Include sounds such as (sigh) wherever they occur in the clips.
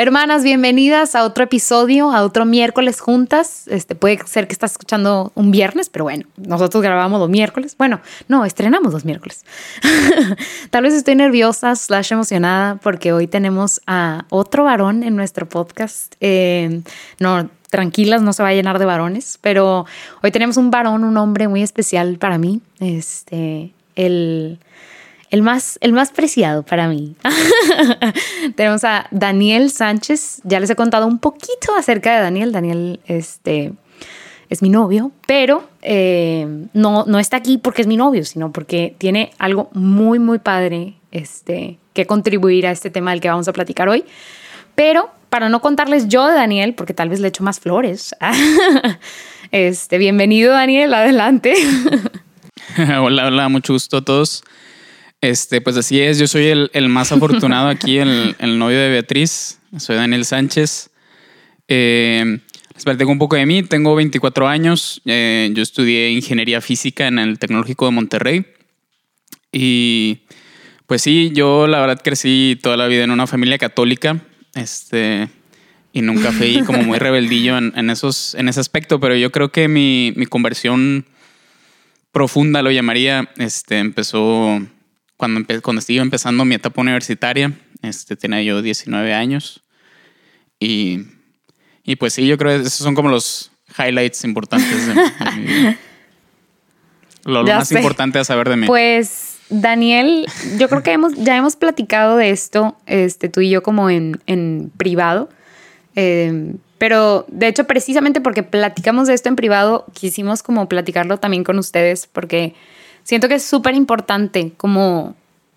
Hermanas, bienvenidas a otro episodio, a otro miércoles juntas. Este puede ser que estás escuchando un viernes, pero bueno, nosotros grabamos los miércoles. Bueno, no, estrenamos los miércoles. (laughs) Tal vez estoy nerviosa, slash emocionada, porque hoy tenemos a otro varón en nuestro podcast. Eh, no, tranquilas, no se va a llenar de varones, pero hoy tenemos un varón, un hombre muy especial para mí. Este, el el más, el más preciado para mí. (laughs) Tenemos a Daniel Sánchez. Ya les he contado un poquito acerca de Daniel. Daniel este, es mi novio, pero eh, no, no está aquí porque es mi novio, sino porque tiene algo muy, muy padre este, que contribuir a este tema del que vamos a platicar hoy. Pero para no contarles yo de Daniel, porque tal vez le echo más flores. (laughs) este, bienvenido Daniel, adelante. (laughs) hola, hola, mucho gusto a todos. Este, pues así es, yo soy el, más afortunado aquí, el, el, novio de Beatriz, soy Daniel Sánchez. Eh, les platico un poco de mí, tengo 24 años, eh, yo estudié ingeniería física en el Tecnológico de Monterrey y pues sí, yo la verdad crecí toda la vida en una familia católica, este, y nunca fui (laughs) como muy rebeldillo en, esos, en ese aspecto, pero yo creo que mi, mi conversión profunda, lo llamaría, este, empezó cuando, cuando estuve empezando mi etapa universitaria, este, tenía yo 19 años. Y, y pues sí, yo creo que esos son como los highlights importantes de, mi (laughs) vida. Lo, más importante a saber de mí. Pues Daniel, yo creo que hemos, ya hemos platicado de esto, este, tú y yo como en, en privado. Eh, pero de hecho, precisamente porque platicamos de esto en privado, quisimos como platicarlo también con ustedes, porque siento que es súper importante como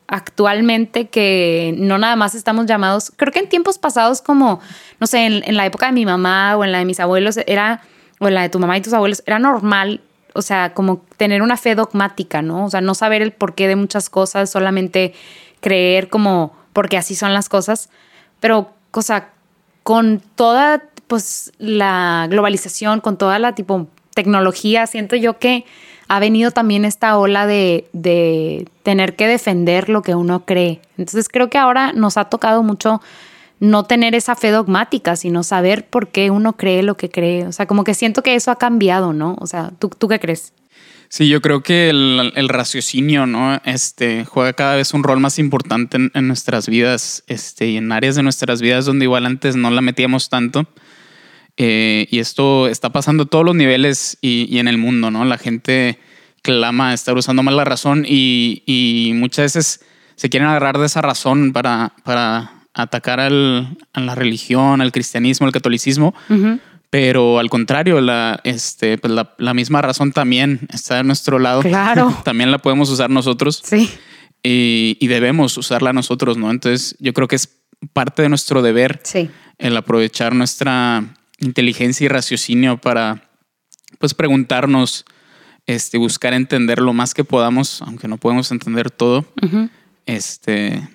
actualmente que no nada más estamos llamados, creo que en tiempos pasados como, no sé, en, la época de mi mamá o en la de mis abuelos era, o en la de tu mamá y tus abuelos, era normal, o sea, como tener una fe dogmática, ¿no? O sea, no saber el porqué de muchas cosas, solamente creer como porque así son las cosas, pero, cosa, con toda, pues, la globalización, con toda la tipo tecnología, siento yo que ha venido también esta ola de, de, tener que defender lo que uno cree. Entonces creo que ahora nos ha tocado mucho no tener esa fe dogmática, sino saber por qué uno cree lo que cree. O sea, como que siento que eso ha cambiado, ¿no? O sea, ¿tú, tú qué crees? Sí, yo creo que el, raciocinio, ¿no? Este, juega cada vez un rol más importante en, en, nuestras vidas, este, y en áreas de nuestras vidas donde igual antes no la metíamos tanto. Eh, y esto está pasando a todos los niveles y, en el mundo, ¿no? La gente clama estar usando mal la razón y, muchas veces se quieren agarrar de esa razón para, para atacar al, a la religión, al cristianismo, al catolicismo. Pero al contrario, la, este, pues la, misma razón también está a nuestro lado. Claro. (laughs) también la podemos usar nosotros. Sí. Y, y, debemos usarla nosotros, ¿no? Entonces, yo creo que es parte de nuestro deber sí. el aprovechar nuestra inteligencia y raciocinio para pues preguntarnos, este, buscar entender lo más que podamos, aunque no podemos entender todo, este,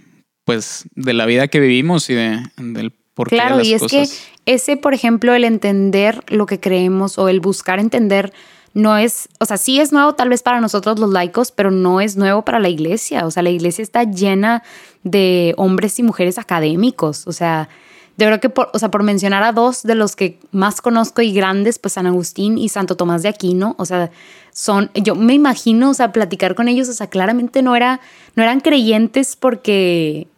pues de la vida que vivimos y de, del por qué Claro, de las y es que ese, por ejemplo, el entender lo que creemos o el buscar entender no es, o sea, sí es nuevo tal vez para nosotros los laicos, pero no es nuevo para la iglesia. O sea, la iglesia está llena de hombres y mujeres académicos. O sea, yo creo que, por, o sea, por mencionar a dos de los que más conozco y grandes, pues San Agustín y Santo Tomás de Aquino, o sea, son, yo me imagino, o sea, platicar con ellos, o sea, claramente no, era, no eran creyentes porque,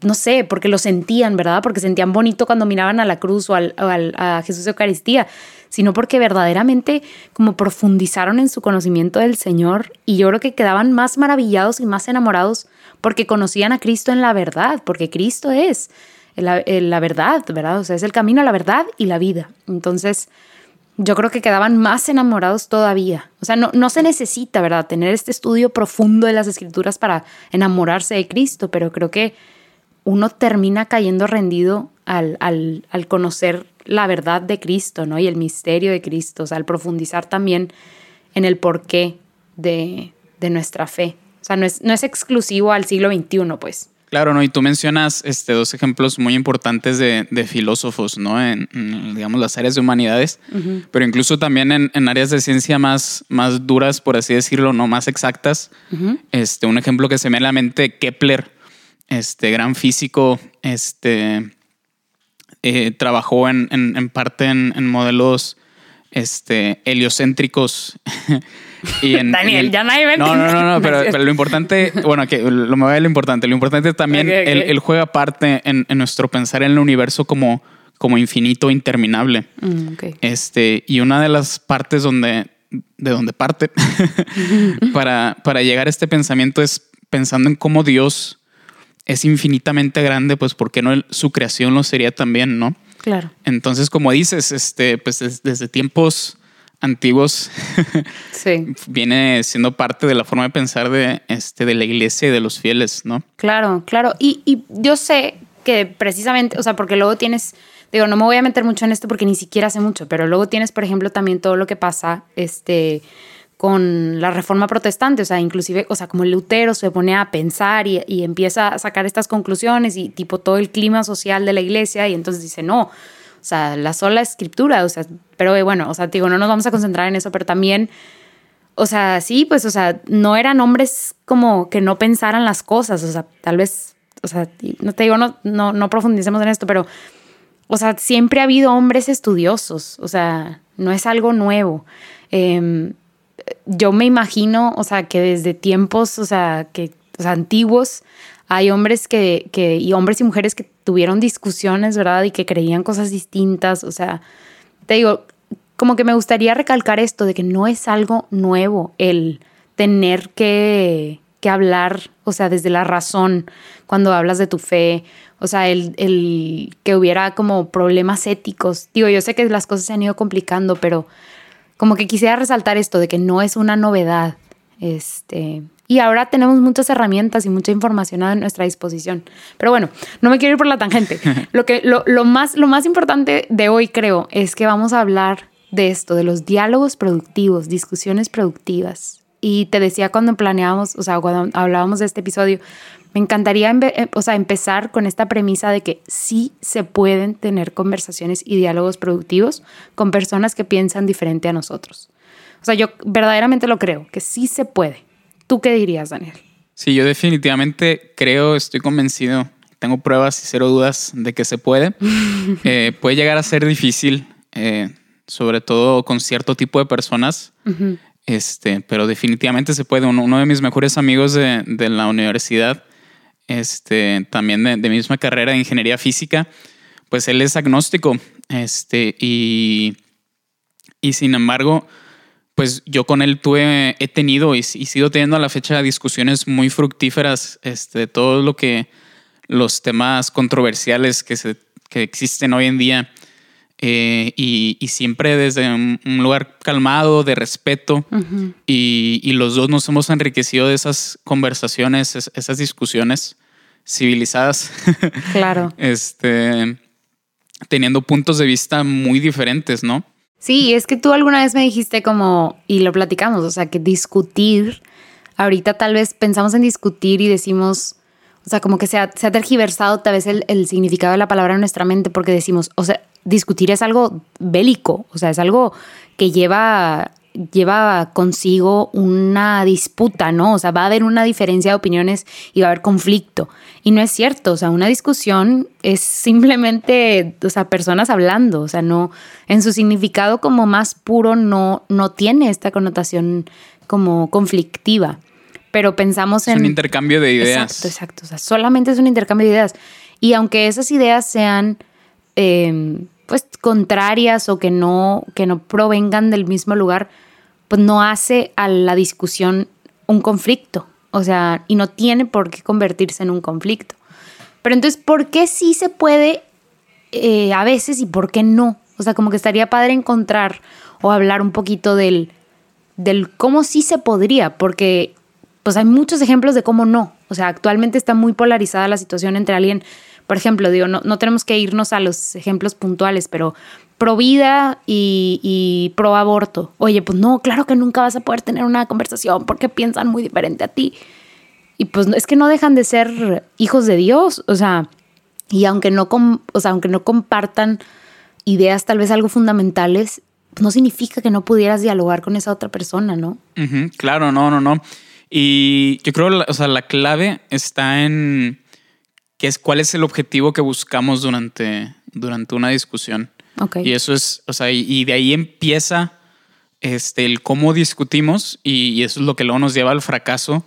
no sé, porque lo sentían, ¿verdad? Porque sentían bonito cuando miraban a la cruz o, al, a Jesús de Eucaristía, sino porque verdaderamente como profundizaron en su conocimiento del Señor y yo creo que quedaban más maravillados y más enamorados porque conocían a Cristo en la verdad, porque Cristo es la, verdad, ¿verdad? O sea, es el camino a la verdad y la vida. Entonces, yo creo que quedaban más enamorados todavía. O sea, no, no se necesita, ¿verdad?, tener este estudio profundo de las escrituras para enamorarse de Cristo, pero creo que uno termina cayendo rendido al, al, al conocer la verdad de Cristo, ¿no? Y el misterio de Cristo, o sea, al profundizar también en el porqué de, de nuestra fe. O sea, no es, no es exclusivo al siglo XXI, pues. Claro, ¿no? Y tú mencionas este, dos ejemplos muy importantes de, de filósofos, ¿no? En, digamos, las áreas de humanidades, pero incluso también en, en, áreas de ciencia más, más duras, por así decirlo, no más exactas. este, un ejemplo que se me viene a la mente, Kepler, este gran físico, este, eh, trabajó en, en parte en, modelos este, heliocéntricos (laughs) Y en, Daniel, ya nadie No, no, no, no (laughs) pero, lo importante, bueno, que lo me voy a lo importante. Lo importante también, Él, juega parte en, nuestro pensar en el universo como, como infinito, interminable. Mm, este, y una de las partes donde, de donde parte (laughs) para, para llegar a este pensamiento es pensando en cómo Dios es infinitamente grande, pues ¿por qué no su creación lo sería también, no? Claro. Entonces, como dices, este, pues desde tiempos antiguos (laughs) viene siendo parte de la forma de pensar de, este, de la iglesia y de los fieles, ¿no? Claro, claro. Y, y yo sé que precisamente, o sea, porque luego tienes, digo, no me voy a meter mucho en esto porque ni siquiera sé mucho, pero luego tienes, por ejemplo, también todo lo que pasa, este con la reforma protestante, o sea, inclusive, o sea, como Lutero se pone a pensar y, y, empieza a sacar estas conclusiones y tipo todo el clima social de la iglesia y entonces dice, no, o sea, la sola escritura, o sea, pero eh, bueno, o sea, digo, no nos vamos a concentrar en eso, pero también, o sea, sí, pues, o sea, no eran hombres como que no pensaran las cosas, o sea, tal vez, o sea, no te digo, no, no, no profundicemos en esto, pero, o sea, siempre ha habido hombres estudiosos, o sea, no es algo nuevo. Em, yo me imagino, o sea, que desde tiempos, o sea, que, o sea, antiguos, hay hombres que, que, y hombres y mujeres que tuvieron discusiones, ¿verdad? Y que creían cosas distintas. O sea, te digo, como que me gustaría recalcar esto de que no es algo nuevo el tener que, que hablar, o sea, desde la razón cuando hablas de tu fe. O sea, el, el que hubiera como problemas éticos. Digo, yo sé que las cosas se han ido complicando, pero como que quisiera resaltar esto de que no es una novedad. Este, y ahora tenemos muchas herramientas y mucha información a nuestra disposición. Pero bueno, no me quiero ir por la tangente. (laughs) Lo, que, lo, lo, más, lo más importante de hoy, creo, es que vamos a hablar de esto, de los diálogos productivos, discusiones productivas. Y te decía cuando planeábamos, o sea, cuando hablábamos de este episodio, me encantaría eh, o sea, empezar con esta premisa de que sí se pueden tener conversaciones y diálogos productivos con personas que piensan diferente a nosotros. O sea, yo verdaderamente lo creo, que sí se puede. ¿Tú qué dirías, Daniel? Sí, yo definitivamente creo, estoy convencido, tengo pruebas y cero dudas de que se puede. (laughs) Eh, puede llegar a ser difícil, eh, sobre todo con cierto tipo de personas, este, pero definitivamente se puede. Uno, de mis mejores amigos de, de la universidad, este, también de, de, mi misma carrera de ingeniería física, pues él es agnóstico este, y, y sin embargo pues yo con él tuve, he tenido y, y sigo teniendo a la fecha discusiones muy fructíferas este, de todo lo que los temas controversiales que, se, que existen hoy en día eh, y, y, siempre desde un, lugar calmado, de respeto y, y, los dos nos hemos enriquecido de esas conversaciones, esas discusiones civilizadas. Claro. (laughs) este, teniendo puntos de vista muy diferentes, ¿no? Sí, es que tú alguna vez me dijiste como, y lo platicamos, o sea, que discutir, ahorita tal vez pensamos en discutir y decimos, o sea, como que se ha, se ha tergiversado tal vez el, el, significado de la palabra en nuestra mente porque decimos, o sea, discutir es algo bélico, o sea, es algo que lleva lleva consigo una disputa, ¿no? O sea, va a haber una diferencia de opiniones y va a haber conflicto. Y no es cierto, o sea, una discusión es simplemente, o sea, personas hablando, o sea, no, en su significado como más puro no, no tiene esta connotación como conflictiva. Pero pensamos en... Es un intercambio de ideas. Exacto, exacto. O sea, solamente es un intercambio de ideas. Y aunque esas ideas sean... Eh, pues contrarias o que no, que no provengan del mismo lugar, pues no hace a la discusión un conflicto. O sea, y no tiene por qué convertirse en un conflicto. Pero entonces, ¿por qué sí se puede eh, a veces y por qué no? O sea, como que estaría padre encontrar o hablar un poquito del, del cómo sí se podría, porque pues hay muchos ejemplos de cómo no. O sea, actualmente está muy polarizada la situación entre alguien, por ejemplo, digo, no, no tenemos que irnos a los ejemplos puntuales, pero pro vida y, pro aborto. Oye, pues no, claro que nunca vas a poder tener una conversación porque piensan muy diferente a ti. Y pues es que no dejan de ser hijos de Dios, o sea, y aunque no, o sea, aunque no compartan ideas tal vez algo fundamentales, no significa que no pudieras dialogar con esa otra persona, ¿no? claro, no, no, no. Y yo creo, o sea, la clave está en qué es, cuál es el objetivo que buscamos durante, durante una discusión. Okay. Y eso es, o sea, y, de ahí empieza este, el cómo discutimos y, eso es lo que luego nos lleva al fracaso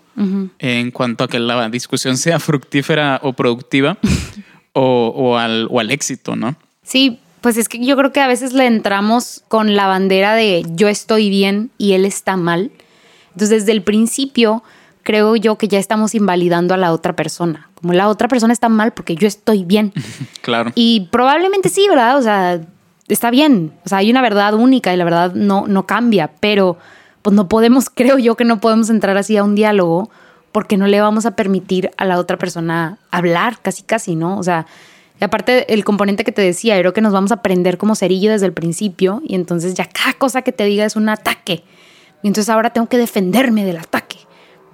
en cuanto a que la discusión sea fructífera o productiva (laughs) o, o, al, o al éxito, ¿no? Sí, pues es que yo creo que a veces le entramos con la bandera de yo estoy bien y él está mal. Entonces, desde el principio, creo yo que ya estamos invalidando a la otra persona. Como la otra persona está mal porque yo estoy bien. (laughs) claro. Y probablemente sí, ¿verdad? O sea, está bien. O sea, hay una verdad única y la verdad no, no cambia, pero pues no podemos, (laughs) creo yo que no podemos entrar así a un diálogo porque no le vamos a permitir a la otra persona hablar, casi, casi, ¿no? O sea, y aparte, el componente que te decía, creo que nos vamos a aprender como cerillo desde el principio y entonces ya cada cosa que te diga es un ataque. Y entonces ahora tengo que defenderme del ataque.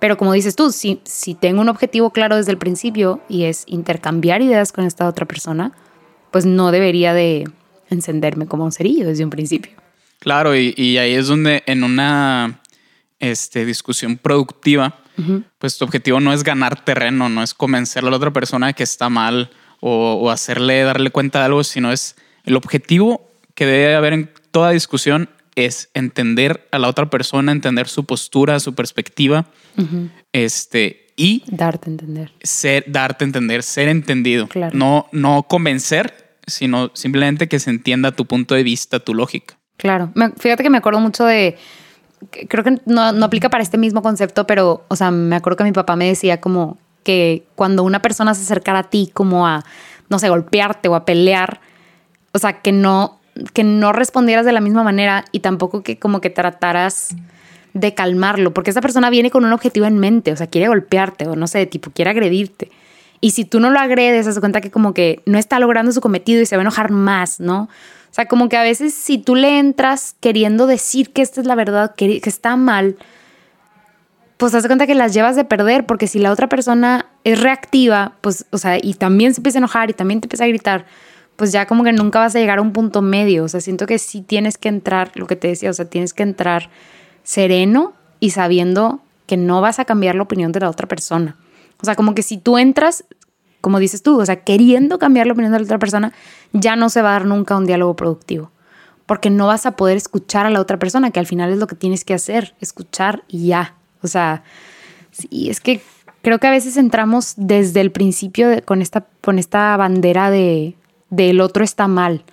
Pero como dices tú, si, si tengo un objetivo claro desde el principio y es intercambiar ideas con esta otra persona, pues no debería de encenderme como un cerillo desde un principio. Claro, y, y ahí es donde en una este, discusión productiva, pues tu objetivo no es ganar terreno, no es convencer a la otra persona de que está mal o, hacerle, darle cuenta de algo, sino es el objetivo que debe haber en toda discusión es entender a la otra persona, entender su postura, su perspectiva, este, y darte a entender. Ser, darte a entender, ser entendido. No, no convencer, sino simplemente que se entienda tu punto de vista, tu lógica. Claro. Fíjate que me acuerdo mucho de. Creo que no, no aplica para este mismo concepto, pero, o sea, me acuerdo que mi papá me decía como que cuando una persona se acercara a ti como a, no sé, golpearte o a pelear, o sea, que no, que no respondieras de la misma manera y tampoco que como que trataras de calmarlo, porque esa persona viene con un objetivo en mente, o sea, quiere golpearte o no sé, tipo, quiere agredirte. Y si tú no lo agredes, se cuenta que como que no está logrando su cometido y se va a enojar más, ¿no? O sea, como que a veces si tú le entras queriendo decir que esta es la verdad, que, que está mal, pues haz cuenta que las llevas de perder, porque si la otra persona es reactiva, pues, o sea, y también se empieza a enojar y también te empieza a gritar, pues ya como que nunca vas a llegar a un punto medio. O sea, siento que sí tienes que entrar, lo que te decía, o sea, tienes que entrar sereno y sabiendo que no vas a cambiar la opinión de la otra persona. O sea, como que si tú entras, como dices tú, o sea, queriendo cambiar la opinión de la otra persona, ya no se va a dar nunca un diálogo productivo. Porque no vas a poder escuchar a la otra persona, que al final es lo que tienes que hacer, escuchar y ya. O sea, sí, es que creo que a veces entramos desde el principio con, esta, con esta bandera de del otro está mal.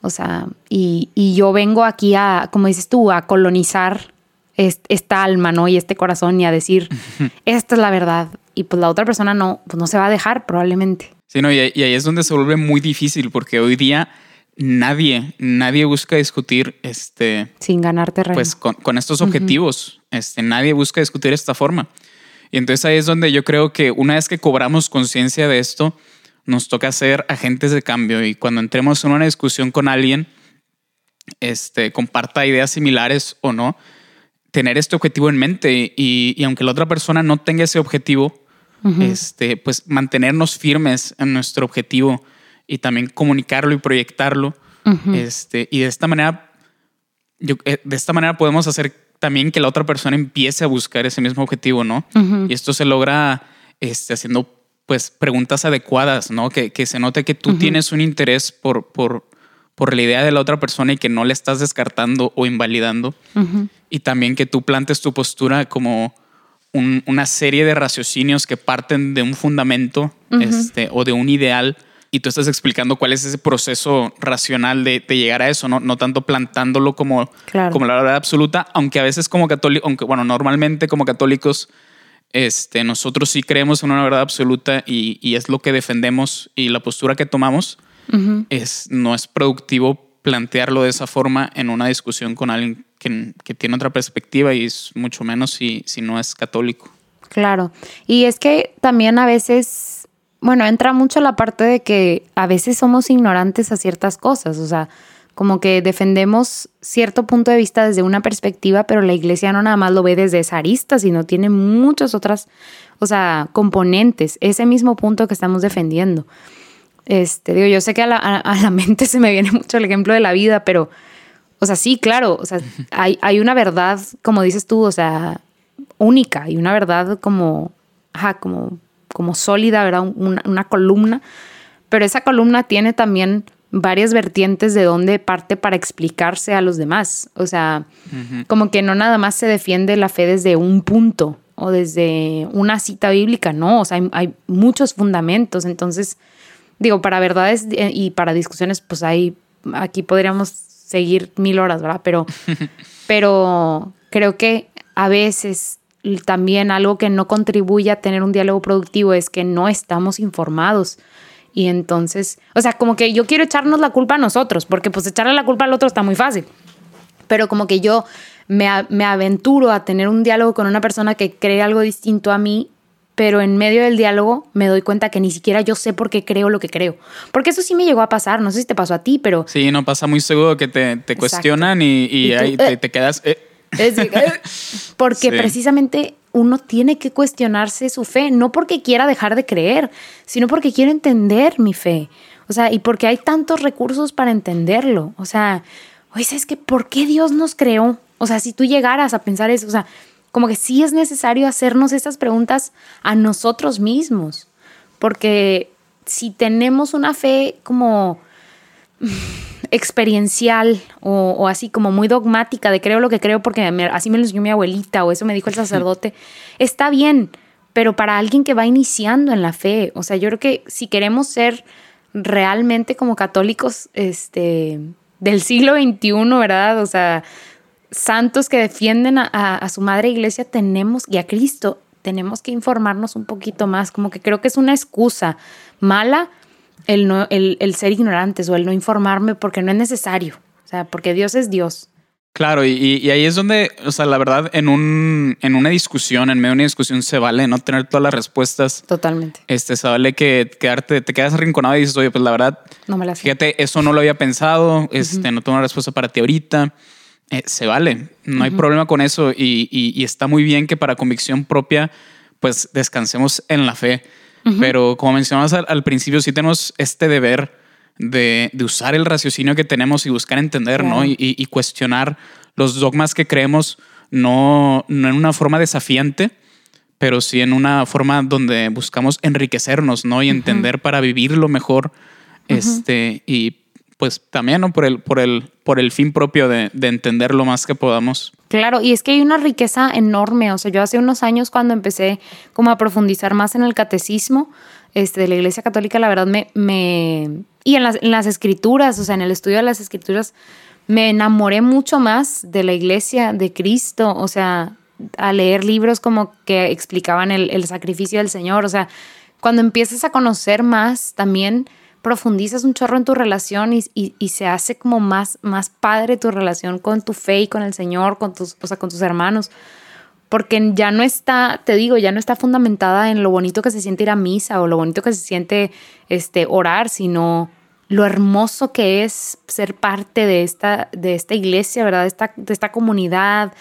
O sea, y, yo vengo aquí a, como dices tú, a colonizar esta alma, ¿no? Y este corazón y a decir, (laughs) esta es la verdad. Y pues la otra persona no, pues no se va a dejar probablemente. Sí, no, y, ahí es donde se vuelve muy difícil porque hoy día nadie, nadie busca discutir este. Sin ganar terreno. Pues con, estos objetivos. Este, nadie busca discutir esta forma. Y entonces ahí es donde yo creo que una vez que cobramos conciencia de esto, nos toca ser agentes de cambio. Y cuando entremos en una discusión con alguien, este, comparta ideas similares o no, tener este objetivo en mente. Y, aunque la otra persona no tenga ese objetivo, este, pues mantenernos firmes en nuestro objetivo y también comunicarlo y proyectarlo. este, y de esta manera, yo, eh, de esta manera podemos hacer también que la otra persona empiece a buscar ese mismo objetivo, ¿no? Y esto se logra este, haciendo pues preguntas adecuadas, ¿no? Que, que se note que tú tienes un interés por, por, por la idea de la otra persona y que no le estás descartando o invalidando. Y también que tú plantes tu postura como una serie de raciocinios que parten de un fundamento este, o de un ideal y tú estás explicando cuál es ese proceso racional de, llegar a eso, no, no tanto plantándolo como, como la verdad absoluta, aunque a veces como católicos, aunque bueno, normalmente como católicos, este, nosotros sí creemos en una verdad absoluta y, y es lo que defendemos y la postura que tomamos es, no es productivo plantearlo de esa forma en una discusión con alguien que, que tiene otra perspectiva y es mucho menos si, si no es católico. Claro, y es que también a veces, bueno, entra mucho la parte de que a veces somos ignorantes a ciertas cosas, o sea, como que defendemos cierto punto de vista desde una perspectiva, pero la iglesia no nada más lo ve desde esa arista, sino tiene muchas otras, o sea, componentes, ese mismo punto que estamos defendiendo. Este, digo, yo sé que a la, a la (laughs) mente se me viene mucho el ejemplo de la vida, pero, o sea, sí, claro, o sea, hay, hay una verdad, como dices tú, o sea, única y una verdad como, ajá, como, como sólida, ¿verdad? Una, una columna, pero esa columna tiene también varias vertientes de dónde parte para explicarse a los demás. O sea, como que no nada más se defiende la fe desde un punto o desde una cita bíblica, no, o sea, hay, hay muchos fundamentos. Entonces, digo, para verdades y para discusiones, pues hay, aquí podríamos seguir mil horas, ¿verdad? Pero, (laughs) pero creo que a veces también algo que no contribuye a tener un diálogo productivo es que no estamos informados. Y entonces, o sea, como que yo quiero echarnos la culpa a nosotros, porque pues echarle la culpa al otro está muy fácil. Pero como que yo me, me aventuro a tener un diálogo con una persona que cree algo distinto a mí, pero en medio del diálogo me doy cuenta que ni siquiera yo sé por qué creo lo que creo. Porque eso sí me llegó a pasar, no sé si te pasó a ti, pero... Sí, no pasa muy seguro que te, te cuestionan y, ahí te, eh, te, quedas... Eh, porque (laughs) precisamente uno tiene que cuestionarse su fe, no porque quiera dejar de creer, sino porque quiere entender mi fe. O sea, y porque hay tantos recursos para entenderlo. O sea, oye, ¿sabes qué? ¿Por qué Dios nos creó? O sea, si tú llegaras a pensar eso, o sea, como que sí es necesario hacernos estas preguntas a nosotros mismos. Porque si tenemos una fe como experiencial o, así como muy dogmática de creo lo que creo porque así me lo enseñó mi abuelita o eso me dijo el sacerdote, está bien, pero para alguien que va iniciando en la fe, o sea, yo creo que si queremos ser realmente como católicos este, del siglo XXI, ¿verdad? O sea, santos que defienden a su madre iglesia, tenemos, y a Cristo, tenemos que informarnos un poquito más, como que creo que es una excusa mala el, no, el, el ser ignorantes o el no informarme porque no es necesario. O sea, porque Dios es Dios. Claro, y, y, ahí es donde, o sea, la verdad, en, un, en una discusión, en medio de una discusión, se vale no tener todas las respuestas. Totalmente. Este, se vale que quedarte, te quedas arrinconado y dices, oye, pues la verdad, no me la fíjate, eso no lo había pensado, este, no tengo una respuesta para ti ahorita. Eh, se vale, no hay problema con eso y, y, y está muy bien que para convicción propia, pues descansemos en la fe. Pero como mencionabas al, principio, sí tenemos este deber de, usar el raciocinio que tenemos y buscar entender, ¿no? Y, cuestionar los dogmas que creemos, no, no en una forma desafiante, pero sí en una forma donde buscamos enriquecernos, ¿no? Y entender para vivirlo mejor. Este, y pues también, ¿no? Por el, por el, por el fin propio de, de, entender lo más que podamos. Claro, y es que hay una riqueza enorme. O sea, yo hace unos años cuando empecé como a profundizar más en el catecismo este, de la Iglesia Católica, la verdad me... me y en las, las escrituras, o sea, en el estudio de las escrituras, me enamoré mucho más de la Iglesia, de Cristo, o sea, a leer libros como que explicaban el, el sacrificio del Señor. O sea, cuando empiezas a conocer más también profundizas un chorro en tu relación y, y, se hace como más, más padre tu relación con tu fe y con el Señor, con tus, o sea, con tus hermanos. Porque ya no está, te digo, ya no está fundamentada en lo bonito que se siente ir a misa o lo bonito que se siente este, orar, sino lo hermoso que es ser parte de esta, de esta iglesia, ¿verdad? De esta, de esta comunidad,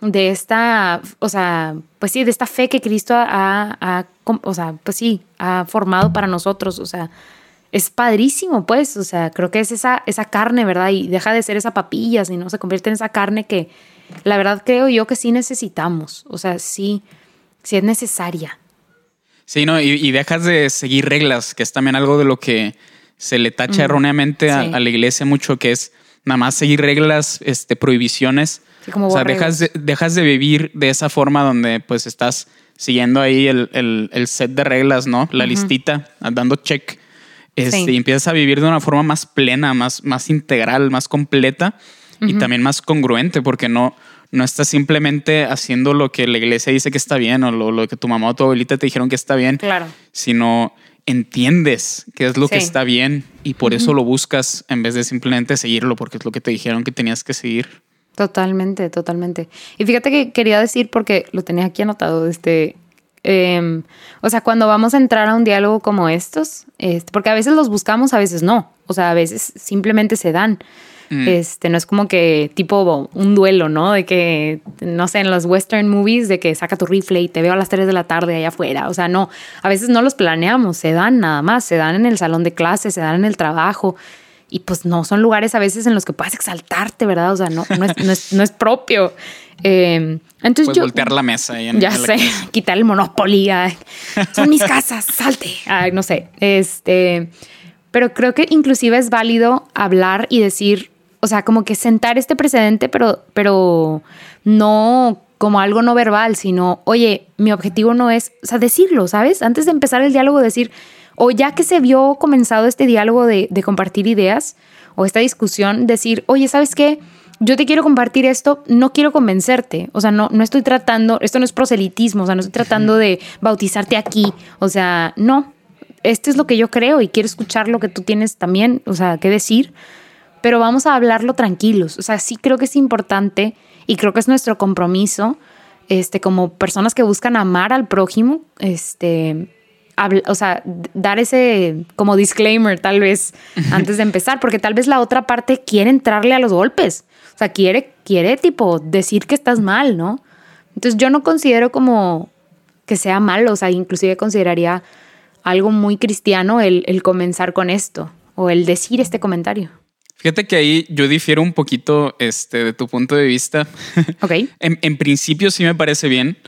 de esta, o sea, pues sí, de esta fe que Cristo ha, ha, o sea, pues sí, ha formado para nosotros, o sea, es padrísimo, pues, o sea, creo que es esa, esa carne, ¿verdad? Y deja de ser esa papilla, sino se convierte en esa carne que la verdad creo yo que sí necesitamos, o sea, sí, sí es necesaria. Sí, no, y, dejas de seguir reglas, que es también algo de lo que se le tacha erróneamente a, la iglesia mucho, que es nada más seguir reglas, este, prohibiciones. o sea, dejas de, dejas de vivir de esa forma donde pues estás siguiendo ahí el, set de reglas, ¿no? La listita, dando check Este, Y empiezas a vivir de una forma más plena, más, más integral, más completa y también más congruente, porque no, no estás simplemente haciendo lo que la iglesia dice que está bien o lo, que tu mamá o tu abuelita te dijeron que está bien, claro. sino entiendes qué es lo que está bien y por eso lo buscas en vez de simplemente seguirlo porque es lo que te dijeron que tenías que seguir. Totalmente, totalmente. Y fíjate que quería decir, porque lo tenía aquí anotado, este, em, o sea, cuando vamos a entrar a un diálogo como estos, este, porque a veces los buscamos, a veces no, o sea, a veces simplemente se dan. Mm. Este, no es como que tipo un duelo, ¿no? De que, no sé, en los western movies, de que saca tu rifle y te veo a las 3 de la tarde allá afuera. O sea, no, a veces no los planeamos, se dan nada más, se dan en el salón de clases, se dan en el trabajo. Y pues no, son lugares a veces en los que puedes exaltarte, ¿verdad? O sea, no, no, es, no, es, propio. Eh, entonces Puedes voltear la mesa. Y en, ya sé, quitar el monopoly. son mis (laughs) casas, salte. no sé. Este, pero creo que inclusive es válido hablar y decir, o sea, como que sentar este precedente, pero, pero no como algo no verbal, sino, oye, mi objetivo no es, o sea, decirlo, ¿sabes? Antes de empezar el diálogo, decir, o ya que se vio comenzado este diálogo de, compartir ideas o esta discusión, decir, oye, ¿sabes qué? Yo te quiero compartir esto, no quiero convencerte, o sea, no, no estoy tratando, esto no es proselitismo, o sea, no estoy tratando de bautizarte aquí, o sea, no, este es lo que yo creo y quiero escuchar lo que tú tienes también, o sea, qué decir. Pero vamos a hablarlo tranquilos. O sea, sí creo que es importante y creo que es nuestro compromiso, este, como personas que buscan amar al prójimo, este, o sea, dar ese como disclaimer tal vez antes de empezar, porque tal vez la otra parte quiere entrarle a los golpes. O sea, quiere, quiere tipo decir que estás mal, ¿no? Entonces yo no considero como que sea malo, o sea, inclusive consideraría algo muy cristiano el, el comenzar con esto o el decir este comentario. Fíjate que ahí yo difiero un poquito este, de tu punto de vista. Ok. (laughs) en, principio sí me parece bien,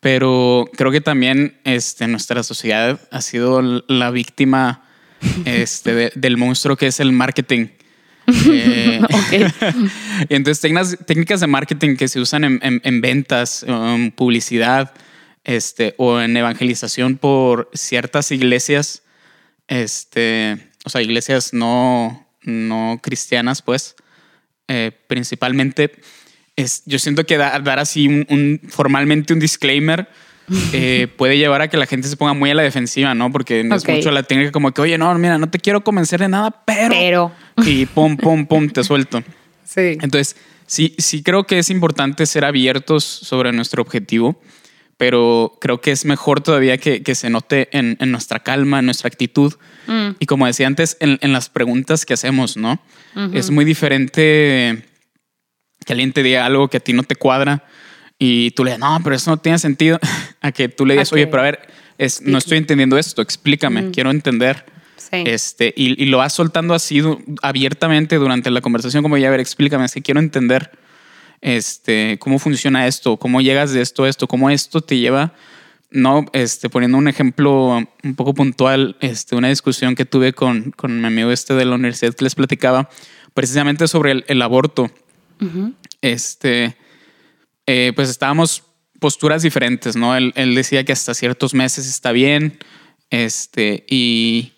pero creo que también este, nuestra sociedad ha sido la víctima (laughs) este, del monstruo que es el marketing. (laughs) Eh, y (laughs) entonces técnicas, técnicas de marketing que se usan en, en, ventas, en publicidad este, o en evangelización por ciertas iglesias, este, o sea, iglesias no, no cristianas, pues, eh, principalmente, es, yo siento que dar así un, formalmente un disclaimer (laughs) eh, puede llevar a que la gente se ponga muy a la defensiva, ¿no? Porque no es mucho la técnica como que, oye, no, mira, no te quiero convencer de nada, pero... Pero... Y pum, pum, pum, te suelto. (laughs) Sí. Entonces, sí, sí creo que es importante ser abiertos sobre nuestro objetivo pero creo que es mejor todavía que, que se note en, en, nuestra calma, en nuestra actitud. Mm. Y como decía antes, en, en, las preguntas que hacemos, ¿no? Es muy diferente que alguien te diga algo que a ti no te cuadra y tú le digas, no, pero eso no tiene sentido, (laughs) a que tú le digas, oye, pero a ver, es, no estoy entendiendo esto, explícame, mm. quiero entender. Sí. Este, y, y, lo vas soltando así abiertamente durante la conversación, como ya, a ver, explícame, así quiero entender este, cómo funciona esto, cómo llegas de esto a esto, cómo esto te lleva, no, este, poniendo un ejemplo un poco puntual, este, una discusión que tuve con, con mi amigo este de la universidad que les platicaba, precisamente sobre el, aborto. Este, eh, pues estábamos posturas diferentes, ¿no? Él, él, decía que hasta ciertos meses está bien, este, y,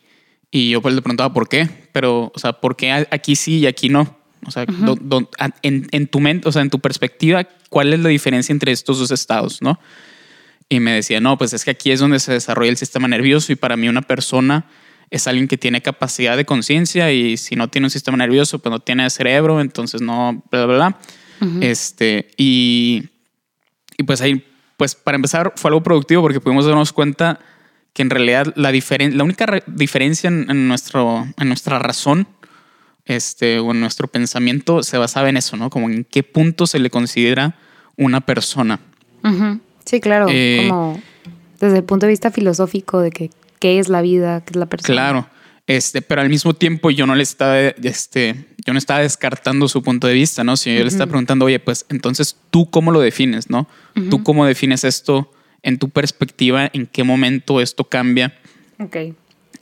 y yo pues le preguntaba por qué, pero, o sea, ¿por qué aquí sí y aquí no? O sea, en, tu mente, o sea, en tu perspectiva, ¿cuál es la diferencia entre estos dos estados, no? Y me decía, no, pues es que aquí es donde se desarrolla el sistema nervioso y para mí una persona es alguien que tiene capacidad de conciencia y si no tiene un sistema nervioso, pues no tiene cerebro, entonces no, bla, bla, bla. Este, y, y pues ahí, pues para empezar fue algo productivo porque pudimos darnos cuenta que en realidad la, la única diferencia en, nuestro, en nuestra razón este, o en nuestro pensamiento se basaba en eso, ¿no? Como en qué punto se le considera una persona. Sí, claro, eh, como desde el punto de vista filosófico de que qué es la vida, qué es la persona. Claro, este, pero al mismo tiempo yo no le estaba, este, yo no estaba descartando su punto de vista, ¿no? Si yo le estaba preguntando, oye, pues entonces tú cómo lo defines, ¿no? Tú cómo defines esto en tu perspectiva, en qué momento esto cambia. Ok.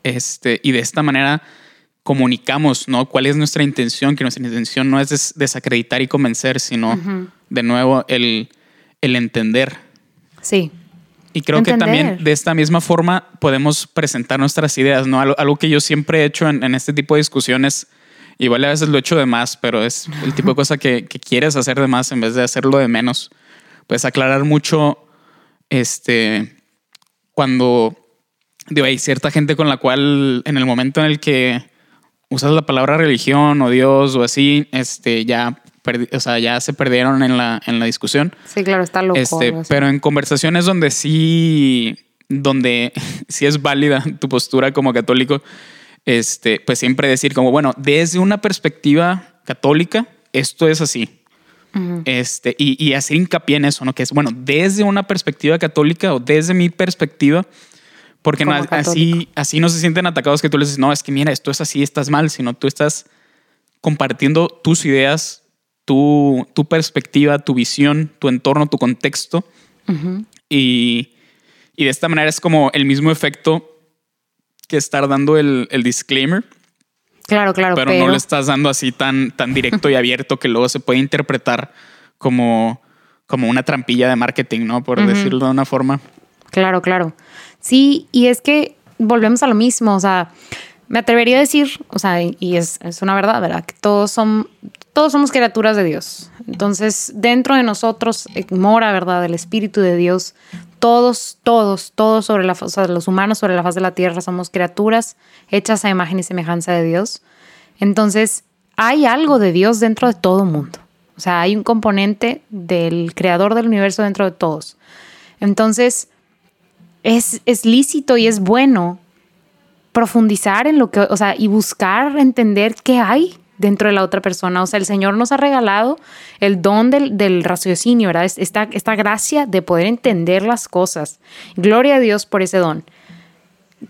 Este, y de esta manera comunicamos, ¿no? ¿Cuál es nuestra intención? Que nuestra intención no es desacreditar y convencer, sino de nuevo el, el entender. Sí. Y creo que también de esta misma forma podemos presentar nuestras ideas, ¿no? Algo, que yo siempre he hecho en, este tipo de discusiones, igual a veces lo he hecho de más, pero es el tipo de cosa que, quieres hacer de más en vez de hacerlo de menos. Puedes aclarar mucho, este, cuando, digo, hay cierta gente con la cual en el momento en el que usas la palabra religión o Dios o así, este, ya o sea, ya se perdieron en la, en la discusión. Sí, claro, está loco. Este, pero en conversaciones donde sí, donde (laughs) sí es válida tu postura como católico, este, pues siempre decir como, bueno, desde una perspectiva católica, esto es así. Este, y, y, hacer hincapié en eso, ¿no? Que es, bueno, desde una perspectiva católica o desde mi perspectiva, porque no, así, así no se sienten atacados que tú les dices, no, es que mira, esto es así, estás mal, sino tú estás compartiendo tus ideas tu, tu perspectiva, tu visión, tu entorno, tu contexto. y, y, de esta manera es como el mismo efecto que estar dando el, el disclaimer. Claro, claro. Pero, no le estás dando así tan, tan directo y (laughs) abierto que luego se puede interpretar como, como una trampilla de marketing, ¿no? Por decirlo de una forma. Claro, claro. Sí, y es que volvemos a lo mismo, o sea, me atrevería a decir, o sea, y es, es una verdad, ¿verdad? Que todos son, todos somos criaturas de Dios. Entonces, dentro de nosotros mora, ¿verdad? El Espíritu de Dios. Todos, todos, todos sobre la o sea, los humanos sobre la faz de la tierra somos criaturas hechas a imagen y semejanza de Dios. Entonces, hay algo de Dios dentro de todo mundo. O sea, hay un componente del creador del universo dentro de todos. Entonces, es, es lícito y es bueno profundizar en lo que, o sea, y buscar entender qué hay dentro de la otra persona. O sea, el Señor nos ha regalado el don del, raciocinio, ¿verdad? Esta, esta gracia de poder entender las cosas. Gloria a Dios por ese don.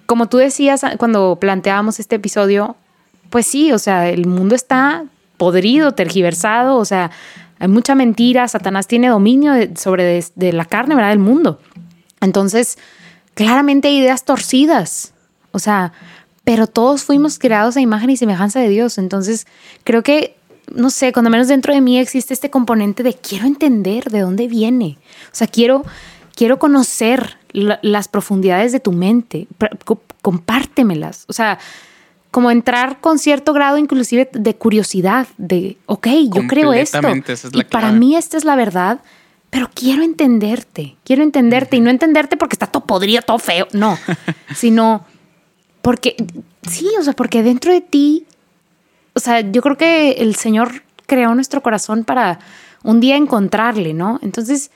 Como tú decías cuando planteábamos este episodio, pues sí, o sea, el mundo está podrido, tergiversado, o sea, hay mucha mentira, Satanás tiene dominio sobre de, la carne, ¿verdad? Del mundo. Entonces, claramente hay ideas torcidas. O sea, pero todos fuimos creados a imagen y semejanza de Dios. Entonces, creo que, no sé, cuando menos dentro de mí existe este componente de quiero entender de dónde viene. O sea, quiero, quiero conocer las profundidades de tu mente. Compártemelas. O sea, como entrar con cierto grado inclusive de curiosidad, de, ok, yo creo esto. y para mí esta es la verdad, pero quiero entenderte, quiero entenderte y no entenderte porque está todo podrido, todo feo, no, (laughs) sino porque, sí, o sea, porque dentro de ti, o sea, yo creo que el Señor creó nuestro corazón para un día encontrarle, ¿no? Entonces,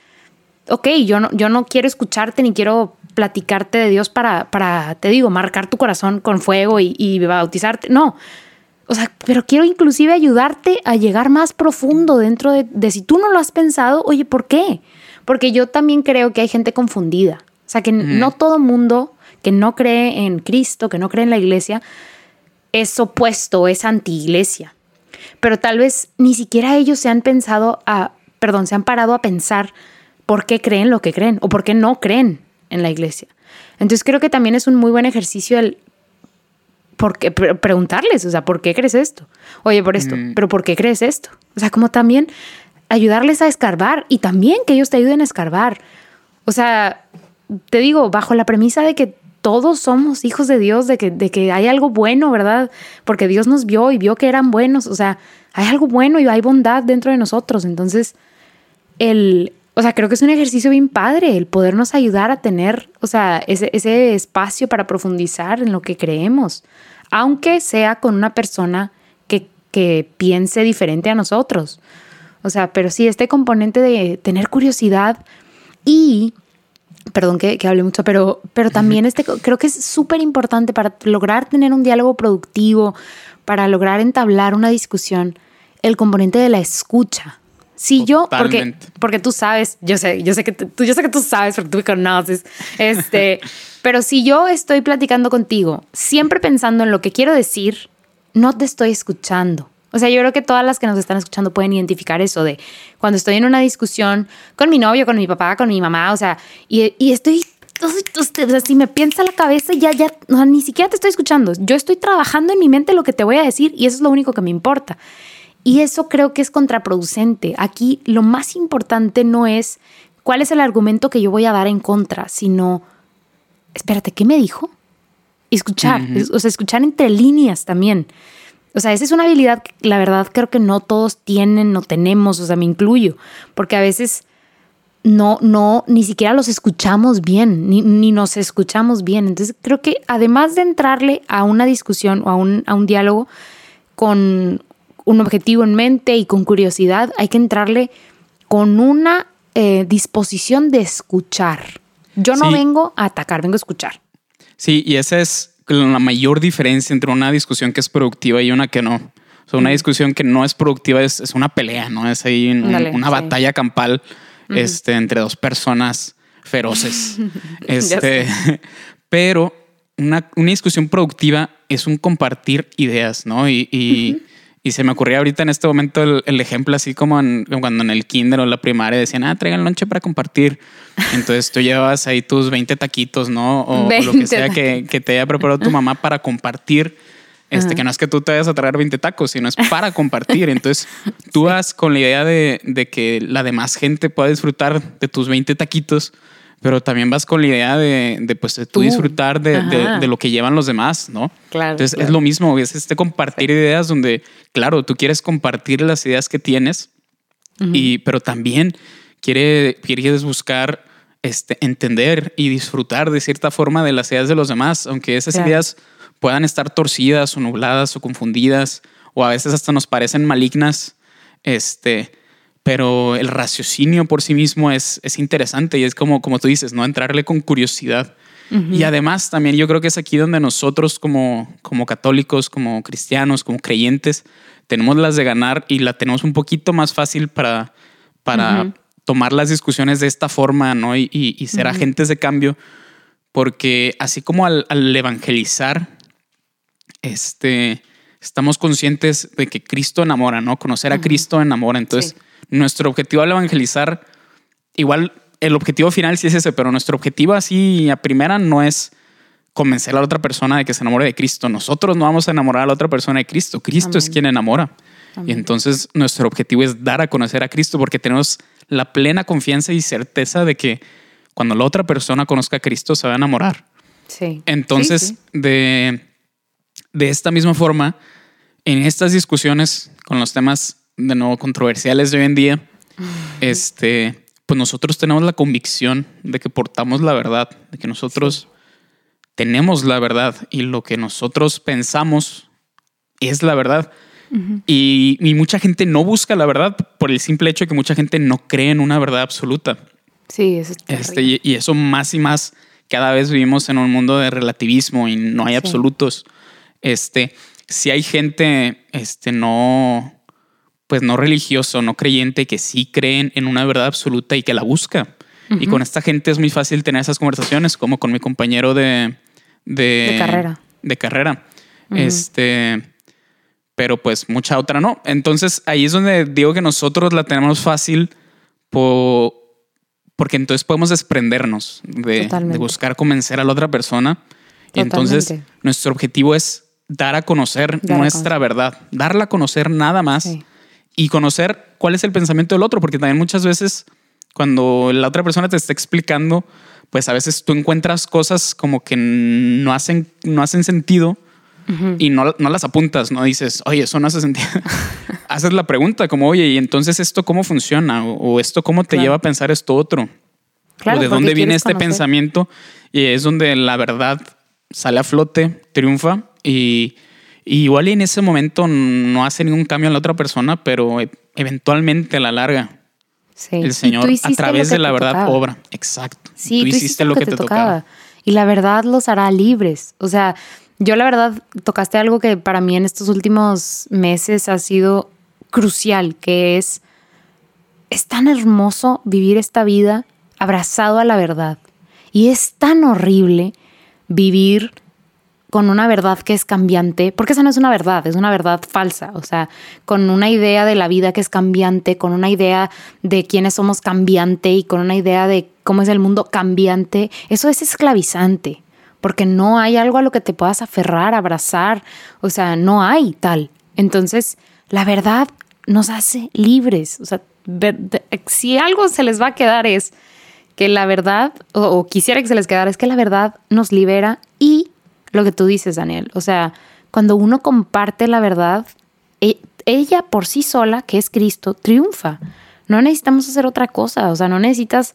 ok, yo no, yo no quiero escucharte ni quiero platicarte de Dios para, para te digo, marcar tu corazón con fuego y, bautizarte. No. O sea, pero quiero inclusive ayudarte a llegar más profundo dentro de, de, si tú no lo has pensado, oye, ¿por qué? Porque yo también creo que hay gente confundida. O sea, que no todo mundo que no cree en Cristo, que no cree en la iglesia, es opuesto, es anti-iglesia. Pero tal vez ni siquiera ellos se han pensado a, perdón, se han parado a pensar por qué creen lo que creen o por qué no creen en la iglesia. Entonces creo que también es un muy buen ejercicio el por preguntarles, o sea, ¿por qué crees esto? Oye, por esto, mm. pero ¿por qué crees esto? O sea, como también ayudarles a escarbar y también que ellos te ayuden a escarbar. O sea, te digo, bajo la premisa de que todos somos hijos de Dios, de que, de que hay algo bueno, ¿verdad? Porque Dios nos vio y vio que eran buenos, o sea, hay algo bueno y hay bondad dentro de nosotros. Entonces, el, o sea, creo que es un ejercicio bien padre el podernos ayudar a tener, o sea, ese, ese espacio para profundizar en lo que creemos, aunque sea con una persona que, que piense diferente a nosotros. O sea, pero sí, este componente de tener curiosidad y perdón que, que hable mucho, pero, pero también este, creo que es súper importante para lograr tener un diálogo productivo, para lograr entablar una discusión, el componente de la escucha. Si yo, porque, porque tú sabes, yo sé, yo sé que tú, yo sé que tú sabes porque tú me conoces, este, (laughs) pero si yo estoy platicando contigo, siempre pensando en lo que quiero decir, no te estoy escuchando. O sea, yo creo que todas las que nos están escuchando pueden identificar eso de cuando estoy en una discusión con mi novio, con mi papá, con mi mamá, o sea, y, y estoy si me piensa la cabeza, ya, ya, ni siquiera te estoy escuchando. Yo estoy trabajando en mi mente lo que te voy a decir y eso es lo único que me importa. Y eso creo que es contraproducente. Aquí lo más importante no es cuál es el argumento que yo voy a dar en contra, sino, espérate, ¿qué me dijo? Escuchar, o sea, escuchar entre líneas también. O sea, esa es una habilidad que la verdad creo que no todos tienen, no tenemos, o sea, me incluyo, porque a veces no, no, ni siquiera los escuchamos bien, ni, ni nos escuchamos bien. Entonces creo que además de entrarle a una discusión o a un, a un diálogo con un objetivo en mente y con curiosidad, hay que entrarle con una eh, disposición de escuchar. Yo no vengo a atacar, vengo a escuchar. Sí, y esa es la mayor diferencia entre una discusión que es productiva y una que no. O sea, una discusión que no es productiva es, una pelea, ¿no? Es ahí una batalla campal este, entre dos personas feroces. (laughs) este, (laughs) pero una, discusión productiva es un compartir ideas, ¿no? Y, se me ocurría ahorita en este momento el, ejemplo así como cuando en el kinder o la primaria decían, ah, traigan lonche para compartir. Entonces tú llevas ahí tus 20 taquitos, ¿no? O, lo que sea que, te haya preparado tu mamá para compartir. Este, que no es que tú te vayas a traer 20 tacos, sino es para (laughs) compartir. Entonces, tú vas con la idea de, de, que la demás gente pueda disfrutar de tus 20 taquitos, pero también vas con la idea de, de pues, tú, disfrutar de, de, lo que llevan los demás, ¿no? Claro. Entonces, es lo mismo, es este compartir ideas donde, claro, tú quieres compartir las ideas que tienes, y, pero también quiere, quieres buscar este, entender y disfrutar de cierta forma de las ideas de los demás, aunque esas ideas puedan estar torcidas o nubladas o confundidas o a veces hasta nos parecen malignas, este, pero el raciocinio por sí mismo es, es interesante y es como, como tú dices, ¿no? Entrarle con curiosidad. Y además también yo creo que es aquí donde nosotros como, como católicos, como cristianos, como creyentes, tenemos las de ganar y la tenemos un poquito más fácil para, para tomar las discusiones de esta forma, ¿no? Y, y, ser agentes de cambio, porque así como al, al evangelizar, este, estamos conscientes de que Cristo enamora, ¿no? Conocer a Cristo enamora. Entonces, nuestro objetivo al evangelizar, igual el objetivo final sí es ese, pero nuestro objetivo así a primera no es convencer a la otra persona de que se enamore de Cristo. Nosotros no vamos a enamorar a la otra persona de Cristo. Cristo es quien enamora. Y entonces nuestro objetivo es dar a conocer a Cristo porque tenemos la plena confianza y certeza de que cuando la otra persona conozca a Cristo se va a enamorar. Sí. Entonces, de de esta misma forma, en estas discusiones con los temas de nuevo controversiales de hoy en día, este, pues nosotros tenemos la convicción de que portamos la verdad, de que nosotros tenemos la verdad y lo que nosotros pensamos es la verdad. y, mucha gente no busca la verdad por el simple hecho de que mucha gente no cree en una verdad absoluta. Sí, eso es este, y, eso más y más, cada vez vivimos en un mundo de relativismo y no hay absolutos. Este, si hay gente, este, no, pues no religioso, no creyente, que sí creen en una verdad absoluta y que la busca. Y con esta gente es muy fácil tener esas conversaciones, como con mi compañero de, de, carrera. De carrera. Este, pero pues mucha otra no. Entonces ahí es donde digo que nosotros la tenemos fácil porque entonces podemos desprendernos de, buscar convencer a la otra persona. Y entonces nuestro objetivo es dar a conocer nuestra verdad, darla a conocer nada más y conocer cuál es el pensamiento del otro, porque también muchas veces cuando la otra persona te está explicando, pues a veces tú encuentras cosas como que no hacen, no hacen sentido y no, no, las apuntas, no dices, oye, eso no hace sentido. (laughs) Haces la pregunta como, oye, ¿y entonces esto cómo funciona? O, esto cómo te lleva a pensar esto otro. o de dónde viene este pensamiento y es donde la verdad sale a flote, triunfa y, igual en ese momento no hace ningún cambio en la otra persona, pero e, eventualmente a la larga el Señor a través de la verdad obra. Exacto. Sí, tú, hiciste, lo que, te, tocaba. Y la verdad los hará libres. O sea, yo la verdad tocaste algo que para mí en estos últimos meses ha sido crucial, que es, es tan hermoso vivir esta vida abrazado a la verdad. Y es tan horrible vivir con una verdad que es cambiante, porque esa no es una verdad, es una verdad falsa, o sea, con una idea de la vida que es cambiante, con una idea de quiénes somos cambiante y con una idea de cómo es el mundo cambiante, eso es esclavizante, porque no hay algo a lo que te puedas aferrar, abrazar, o sea, no hay tal. Entonces, la verdad nos hace libres, o sea, si algo se les va a quedar es que la verdad, o, quisiera que se les quedara, es que la verdad nos libera y lo que tú dices, Daniel, o sea, cuando uno comparte la verdad, e, ella por sí sola, que es Cristo, triunfa. No necesitamos hacer otra cosa, o sea, no necesitas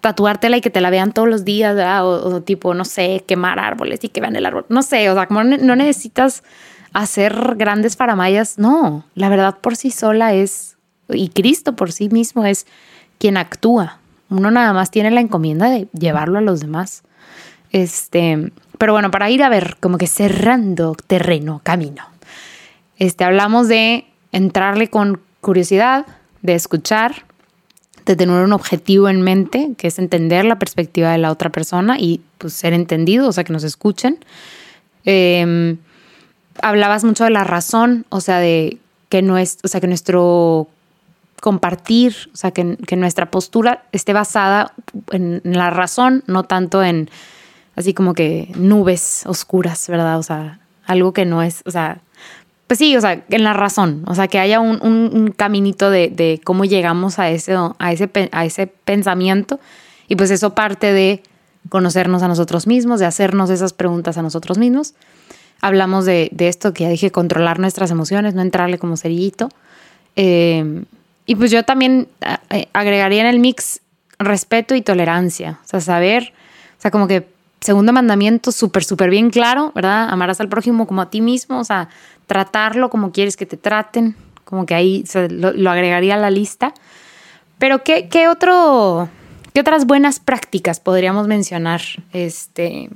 tatuártela y que te la vean todos los días, o, tipo, no sé, quemar árboles y que vean el árbol, no sé, o sea, como no necesitas hacer grandes faramayas, no, la verdad por sí sola es, y Cristo por sí mismo es quien actúa, uno nada más tiene la encomienda de llevarlo a los demás. Este, pero bueno, para ir a ver, como que cerrando terreno, camino. Este, hablamos de entrarle con curiosidad, de escuchar, de tener un objetivo en mente, que es entender la perspectiva de la otra persona y pues, ser entendido, o sea, que nos escuchen. Em, hablabas mucho de la razón, o sea, de que, no es, o sea, que nuestro compartir, o sea, que, nuestra postura esté basada en, la razón, no tanto en así como que nubes oscuras, ¿verdad? O sea, algo que no es, o sea, pues sí, o sea, en la razón, o sea, que haya un, caminito de, cómo llegamos a ese, a, ese, a ese pensamiento y pues eso parte de conocernos a nosotros mismos, de hacernos esas preguntas a nosotros mismos. Hablamos de, esto que ya dije, controlar nuestras emociones, no entrarle como cerillito. Eh, y pues yo también eh, agregaría en el mix respeto y tolerancia. O sea, saber, o sea, como que segundo mandamiento súper, súper bien claro, ¿verdad? Amarás al prójimo como a ti mismo, o sea, tratarlo como quieres que te traten, como que ahí lo, agregaría a la lista. Pero ¿qué, qué, otro, qué otras buenas prácticas podríamos mencionar este,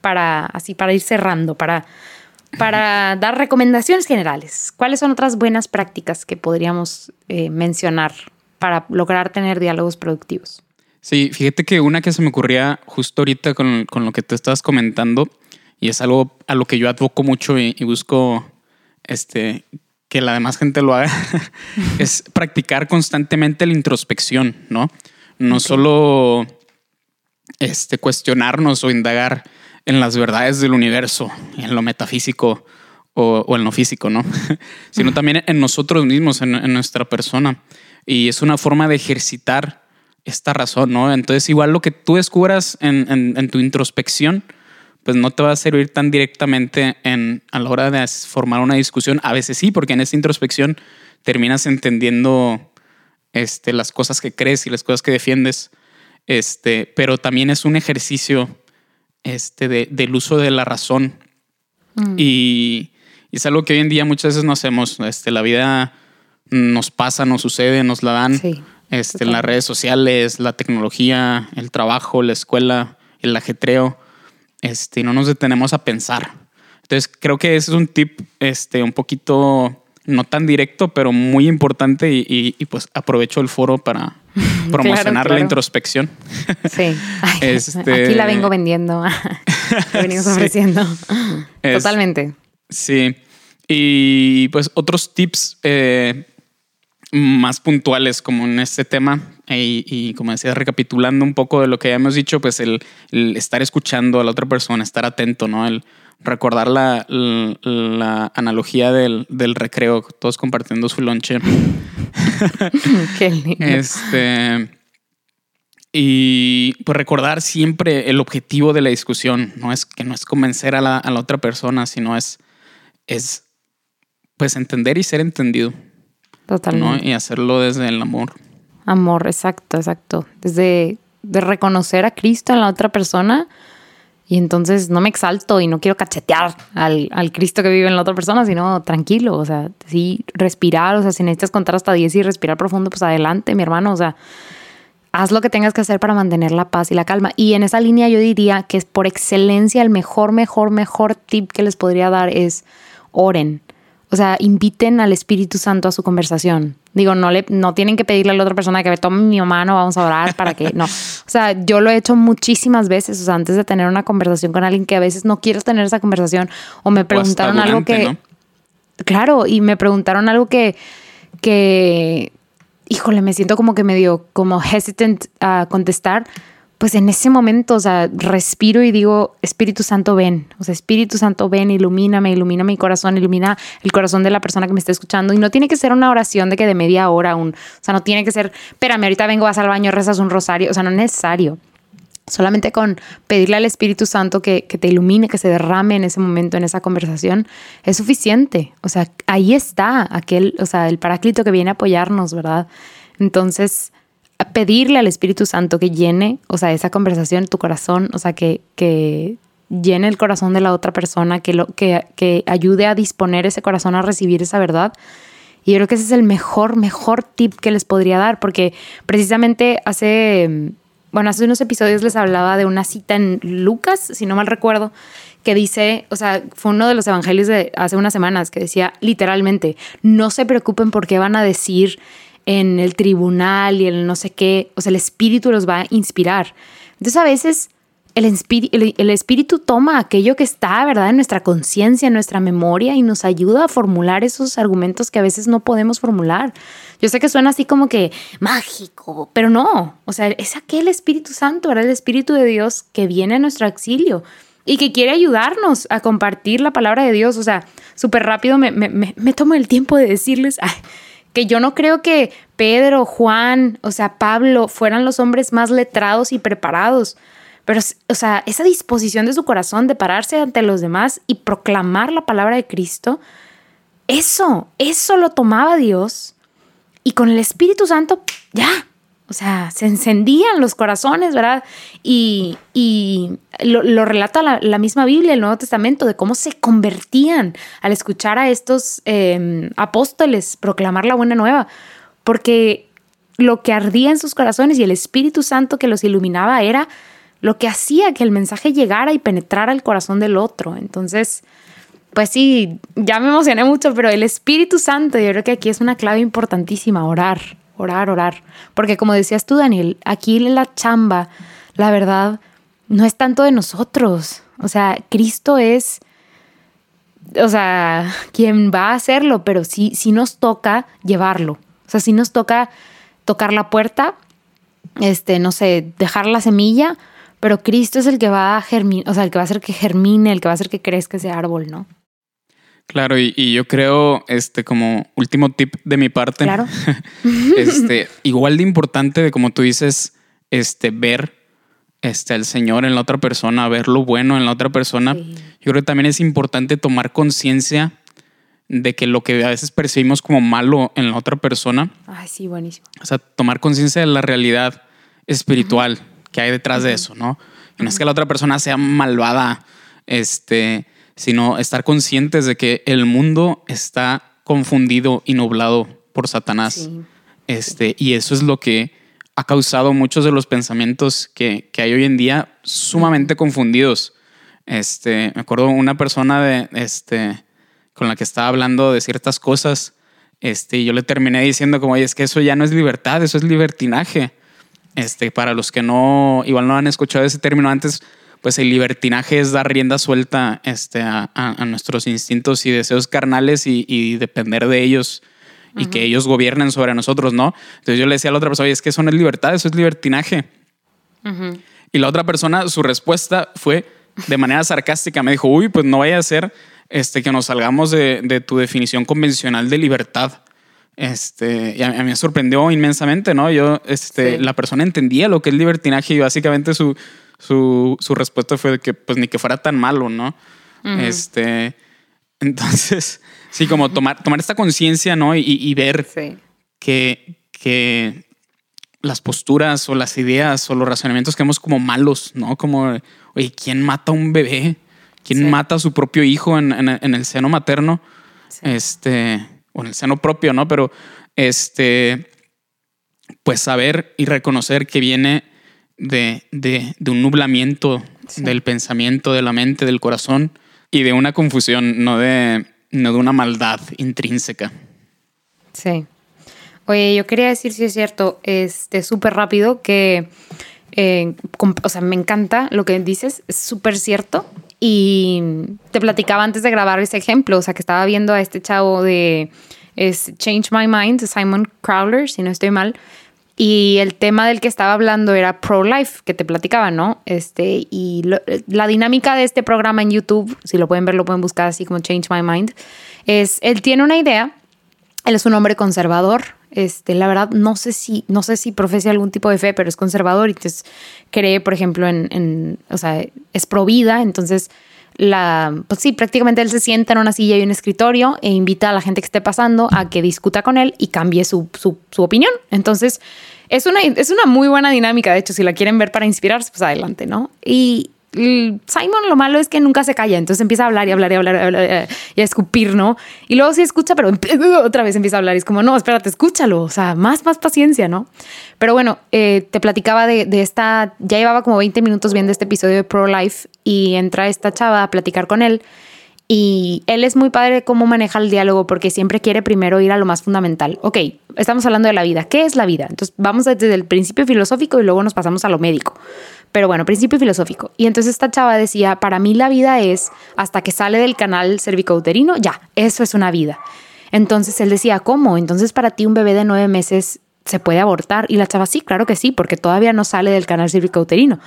para, así, para ir cerrando, para para dar recomendaciones generales, ¿cuáles son otras buenas prácticas que podríamos eh, mencionar para lograr tener diálogos productivos? Sí, fíjate que una que se me ocurría justo ahorita con, lo que tú estabas comentando, y es algo a lo que yo advoco mucho y, busco este, que la demás gente lo haga, (laughs) es practicar constantemente la introspección, ¿no? No solo este, cuestionarnos o indagar en las verdades del universo, en lo metafísico o, en lo físico, ¿no? (laughs) Sino también en nosotros mismos, en, nuestra persona. Y es una forma de ejercitar esta razón, ¿no? Entonces, igual lo que tú descubras en, tu introspección, pues no te va a servir tan directamente en, a la hora de formar una discusión. A veces sí, porque en esa introspección terminas entendiendo este, las cosas que crees y las cosas que defiendes. Este, pero también es un ejercicio este, del uso de la razón. Mm. Y, es algo que hoy en día muchas veces no hacemos. Este, la vida nos pasa, nos sucede, nos la dan. Este, en las redes sociales, la tecnología, el trabajo, la escuela, el ajetreo. Este, no nos detenemos a pensar. Entonces creo que ese es un tip este, un poquito no tan directo, pero muy importante y, pues aprovecho el foro para (laughs) (laughs) promocionar la introspección. Sí, (laughs) este... aquí la vengo vendiendo, la venimos ofreciendo. Totalmente. Sí, y pues otros tips eh, más puntuales como en este tema y, como decía, recapitulando un poco de lo que ya hemos dicho, pues el, el estar escuchando a la otra persona, estar atento, ¿no? El, recordar la, la, analogía del, del, recreo, todos compartiendo su lonche. (laughs) Qué lindo. Este, y pues recordar siempre el objetivo de la discusión, no es que no es convencer a la, a la otra persona, sino es, es pues entender y ser entendido. Totalmente. Y hacerlo desde el amor. Amor, exacto, exacto. Desde de reconocer a Cristo en la otra persona y entonces no me exalto y no quiero cachetear al, al, Cristo que vive en la otra persona, sino tranquilo, o sea, sí, respirar, o sea, si necesitas contar hasta 10 y respirar profundo, pues adelante, mi hermano, o sea, haz lo que tengas que hacer para mantener la paz y la calma. Y en esa línea yo diría que es por excelencia el mejor, mejor, mejor tip que les podría dar es oren. O sea, inviten al Espíritu Santo a su conversación. Digo, no, le, no tienen que pedirle a la otra persona que tome mi mano, vamos a orar para que no. O sea, yo lo he hecho muchísimas veces, o sea, antes de tener una conversación con alguien que a veces no quiero tener esa conversación o me preguntaron algo que... Claro, y me preguntaron algo que, que, híjole, me siento como que medio como hesitant a contestar pues en ese momento, o sea, respiro y digo, Espíritu Santo, ven. O sea, Espíritu Santo, ven, ilumíname, ilumina mi corazón, ilumina el corazón de la persona que me está escuchando. Y no tiene que ser una oración de que de media hora, un, o sea, no tiene que ser, espérame, ahorita vengo, vas al baño, rezas un rosario. O sea, no es necesario. Solamente con pedirle al Espíritu Santo que, que, te ilumine, que se derrame en ese momento, en esa conversación, es suficiente. O sea, ahí está aquel, o sea, el paráclito que viene a apoyarnos, ¿verdad? Entonces, pedirle al Espíritu Santo que llene, o sea, esa conversación, tu corazón, o sea, que, que llene el corazón de la otra persona, que, lo, que, que ayude a disponer ese corazón a recibir esa verdad. Y yo creo que ese es el mejor, mejor tip que les podría dar, porque precisamente hace, bueno, hace unos episodios les hablaba de una cita en Lucas, si no mal recuerdo, que dice, o sea, fue uno de los evangelios de hace unas semanas que decía literalmente, no se preocupen por qué van a decir en el tribunal y el no sé qué, o sea, el espíritu los va a inspirar. Entonces a veces el, el, espíritu toma aquello que está, ¿verdad?, en nuestra conciencia, en nuestra memoria y nos ayuda a formular esos argumentos que a veces no podemos formular. Yo sé que suena así como que mágico, pero no, o sea, es aquel Espíritu Santo, ¿verdad?, el Espíritu de Dios que viene a nuestro auxilio y que quiere ayudarnos a compartir la palabra de Dios. O sea, súper rápido me, me, me, tomo el tiempo de decirles, que yo no creo que Pedro, Juan, o sea, Pablo fueran los hombres más letrados y preparados. Pero, o sea, esa disposición de su corazón de pararse ante los demás y proclamar la palabra de Cristo, eso, eso lo tomaba Dios. Y con el Espíritu Santo, ya, o sea, se encendían los corazones, ¿verdad? Y, lo, relata la, misma Biblia, el Nuevo Testamento, de cómo se convertían al escuchar a estos em, apóstoles proclamar la buena nueva, porque lo que ardía en sus corazones y el Espíritu Santo que los iluminaba era lo que hacía que el mensaje llegara y penetrara el corazón del otro. Entonces, pues sí, ya me emocioné mucho, pero el Espíritu Santo, yo creo que aquí es una clave importantísima, orar orar, orar. Porque como decías tú, Daniel, aquí la chamba, la verdad, no es tanto de nosotros. O sea, Cristo es, o sea, quien va a hacerlo, pero sí, sí nos toca llevarlo. O sea, sí nos toca tocar la puerta, este, no sé, dejar la semilla, pero Cristo es el que va a germinar, o sea, el que va a hacer que germine, el que va a hacer que crezca ese árbol, ¿no? Claro, y, yo creo, este, como último tip de mi parte, claro. (laughs) este, igual de importante de como tú dices, este, ver este, al Señor en la otra persona, ver lo bueno en la otra persona. Yo creo que también es importante tomar conciencia de que lo que a veces percibimos como malo en la otra persona. Ay, sí, buenísimo. O sea, tomar conciencia de la realidad espiritual que hay detrás de eso, ¿no? Y no es que la otra persona sea malvada, este, sino estar conscientes de que el mundo está confundido y nublado por Satanás. Este, y eso es lo que ha causado muchos de los pensamientos que, hay hoy en día sumamente confundidos. Este, me acuerdo una persona de, este, con la que estaba hablando de ciertas cosas, este, y yo le terminé diciendo como, oye, es que eso ya no es libertad, eso es libertinaje. Este, para los que no, igual no han escuchado ese término antes, pues el libertinaje es dar rienda suelta este, a, nuestros instintos y deseos carnales y, depender de ellos y que ellos gobiernen sobre nosotros, ¿no? Entonces yo le decía a la otra persona, oye, es que eso no es libertad, eso es libertinaje. Y la otra persona, su respuesta fue de manera sarcástica, me dijo, uy, pues no vaya a ser este, que nos salgamos de, tu definición convencional de libertad. Este, y a, mí me sorprendió inmensamente, ¿no? Yo, este, la persona entendía lo que es libertinaje y básicamente su, su, su respuesta fue que pues ni que fuera tan malo, ¿no? Este, (laughs) entonces, sí, como tomar, tomar esta conciencia, ¿no? Y, ver que, que las posturas o las ideas o los razonamientos que vemos como malos, ¿no? Como, oye, ¿quién mata a un bebé? ¿Quién mata a su propio hijo en, en, el seno materno? Este, o en el seno propio, ¿no? Pero, este, pues saber y reconocer que viene de, de, de un nublamiento del pensamiento, de la mente, del corazón y de una confusión, no de, no de una maldad intrínseca. Sí. Oye, yo quería decir, si es cierto, este súper rápido que, eh, o sea, me encanta lo que dices, es súper cierto. Y te platicaba antes de grabar ese ejemplo, o sea, que estaba viendo a este chavo de Change My Mind, Simon Crowler, si no estoy mal, Y el tema del que estaba hablando era pro-life, que te platicaba, ¿no? Este, y la dinámica de este programa en YouTube, si lo pueden ver, lo pueden buscar así como Change My Mind, es, él tiene una idea, él es un hombre conservador, este, la verdad, no sé si, no sé si profesa algún tipo de fe, pero es conservador y entonces cree, por ejemplo, en, o sea, es pro vida, entonces la, pues sí, prácticamente él se sienta en una silla y un escritorio e invita a la gente que esté pasando a que discuta con él y cambie su, su, su opinión. Entonces, es una, es una muy buena dinámica, de hecho, si la quieren ver para inspirarse, pues adelante, ¿no? Y, Simon lo malo es que nunca se calla, entonces empieza a hablar y hablar y hablar, y, y a escupir, ¿no? Y luego sí escucha, pero (laughs) otra vez empieza a hablar y es como, no, espérate, escúchalo, o sea, más, más paciencia, ¿no? Pero bueno, eh, te platicaba de, de, esta, ya llevaba como 20 minutos viendo este episodio de Pro Life y entra esta chava a platicar con él y él es muy padre de cómo maneja el diálogo porque siempre quiere primero ir a lo más fundamental. Ok, estamos hablando de la vida. ¿Qué es la vida? Entonces vamos desde el principio filosófico y luego nos pasamos a lo médico. Pero bueno, principio filosófico. Y entonces esta chava decía, para mí la vida es hasta que sale del canal cervicouterino, ya, eso es una vida. Entonces él decía, ¿cómo? Entonces para ti un bebé de nueve meses se puede abortar. Y la chava, sí, claro que sí, porque todavía no sale del canal cervicouterino.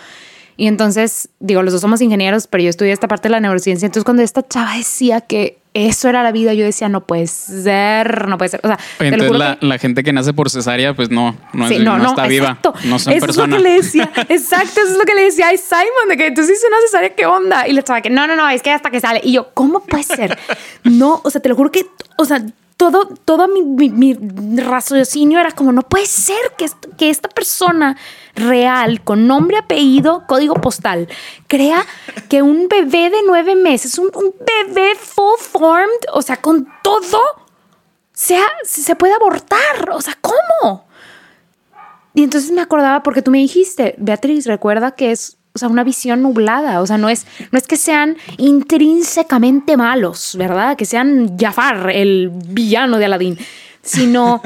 Y entonces, digo, los dos somos ingenieros, pero yo estudié esta parte de la neurociencia. Entonces, cuando esta chava decía que eso era la vida, yo decía, no puede ser, no puede ser. O sea, entonces la, la, gente que nace por cesárea, pues no, no, es, no, no está viva. No son eso personas. es lo que le decía, (laughs) exacto, eso es lo que le decía a Simon, de que entonces hice una cesárea, ¿qué onda? Y le estaba que no, no, no, es que hasta que sale. Y yo, ¿cómo puede ser? No, o sea, te lo juro que, o sea, todo, todo mi, mi, raciocinio era como, no puede ser que, que esta persona real, con nombre, apellido, código postal, crea que un bebé de nueve meses, un, bebé full formed, o sea, con todo, sea, se puede abortar. O sea, ¿cómo? Y entonces me acordaba porque tú me dijiste, Beatriz, recuerda que es o sea, una visión nublada. O sea, no es, no es que sean intrínsecamente malos, ¿verdad? Que sean Jafar, el villano de Aladdin, sino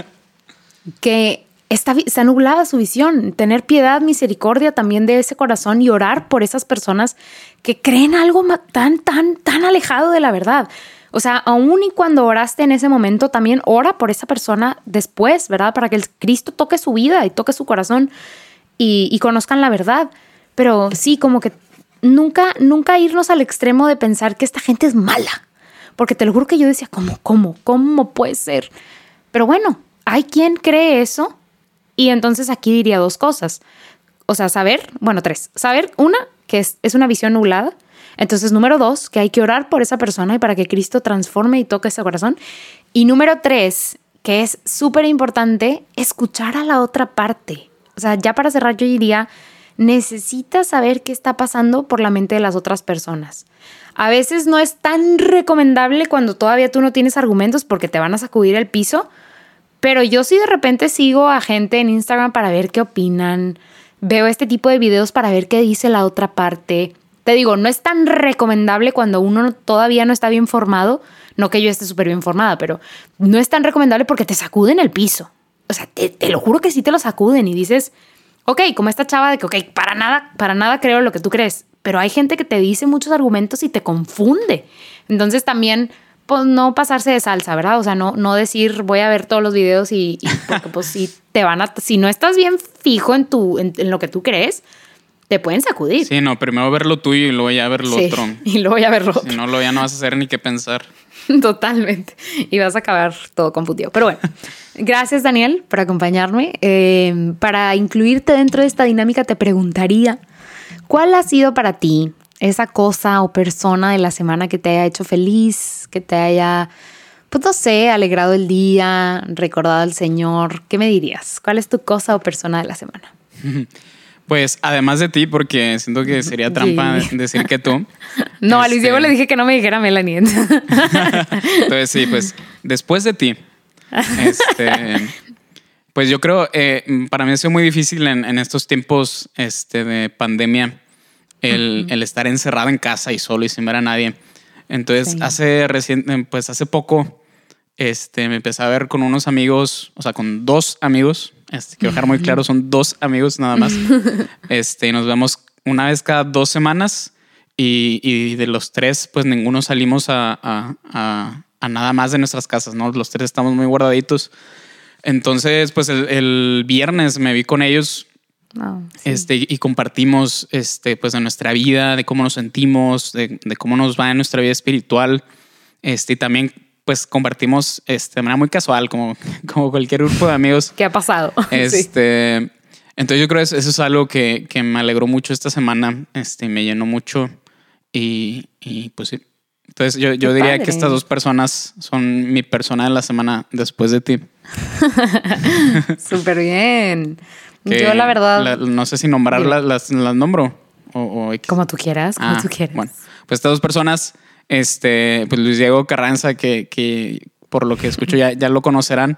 (laughs) que está, está nublada su visión. Tener piedad, misericordia también de ese corazón y orar por esas personas que creen algo tan, tan, tan alejado de la verdad. O sea, aún y cuando oraste en ese momento, también ora por esa persona después, ¿verdad? Para que el Cristo toque su vida y toque su corazón y, y conozcan la verdad. Pero sí, como que nunca, nunca irnos al extremo de pensar que esta gente es mala. Porque te lo juro que yo decía, ¿cómo, cómo, cómo puede ser? Pero bueno, hay quien cree eso. Y entonces aquí diría dos cosas. O sea, saber, bueno, tres. Saber, una, que es, es una visión nublada. Entonces, número dos, que hay que orar por esa persona y para que Cristo transforme y toque ese corazón. Y número tres, que es súper importante, escuchar a la otra parte. O sea, ya para cerrar, yo diría, necesitas saber qué está pasando por la mente de las otras personas. A veces no es tan recomendable cuando todavía tú no tienes argumentos porque te van a sacudir el piso, pero yo sí de repente sigo a gente en Instagram para ver qué opinan, veo este tipo de videos para ver qué dice la otra parte. Te digo, no es tan recomendable cuando uno todavía no está bien formado, no que yo esté súper bien formada, pero no es tan recomendable porque te sacuden el piso. O sea, te, te lo juro que sí te lo sacuden y dices, ok, como esta chava de que, ok, para nada, para nada creo lo que tú crees, pero hay gente que te dice muchos argumentos y te confunde. Entonces también, pues no pasarse de salsa, ¿verdad? O sea, no, no decir voy a ver todos los videos y, (laughs) porque pues si te van a, si no estás bien fijo en, tu, en, lo que tú crees, te pueden sacudir. Sí, no, primero ver lo tuyo y luego ya ver lo otro. (laughs) Y luego ya ver lo otro. Si no, luego ya no vas a hacer ni qué pensar. (laughs) Totalmente. Y vas a acabar todo confundido. Pero bueno, gracias Daniel por acompañarme. Eh, para incluirte dentro de esta dinámica te preguntaría, ¿cuál ha sido para ti esa cosa o persona de la semana que te haya hecho feliz, que te haya, pues no sé, alegrado el día, recordado al Señor? ¿Qué me dirías? ¿Cuál es tu cosa o persona de la semana? (laughs) Pues además de ti, porque siento que sería (laughs) trampa (laughs) decir que tú. No, a Luis Diego le este, dije que no me dijera Melanie. Entonces sí, pues después de ti. Este, pues yo creo, eh, para mí ha sido muy difícil en, estos tiempos este, de pandemia el, estar encerrado en casa y solo y sin ver a nadie. Entonces hace recién, pues hace poco este, me empecé a ver con unos amigos, o sea, con dos amigos este, quiero dejar muy claro, son dos amigos nada más. (laughs) Este, nos vemos una vez cada dos semanas y, de los tres, pues ninguno salimos a, nada más de nuestras casas, ¿no? Los tres estamos muy guardaditos. Entonces, pues el, el viernes me vi con ellos No, sí. este, y compartimos este, pues, de nuestra vida, de cómo nos sentimos, de, de cómo nos va en nuestra vida espiritual. Este, y también pues compartimos este, de manera muy casual, como, (laughs) como cualquier grupo de amigos. ¿Qué ha pasado? (laughs) Sí. Este, Entonces yo creo que eso eso es algo que, que me alegró mucho esta semana, este, me llenó mucho y, y pues sí. Entonces yo, yo diría padre. que estas dos personas son mi persona de la semana después de ti. (laughs) Súper bien. (laughs) Que Yo la verdad, la- no sé si nombrarlas, las, las nombro o, o como tú quieras, como Ah, tú quieras. Bueno, pues estas dos personas, este, pues Luis Diego Carranza, que, que por lo que escucho ya, ya lo conocerán,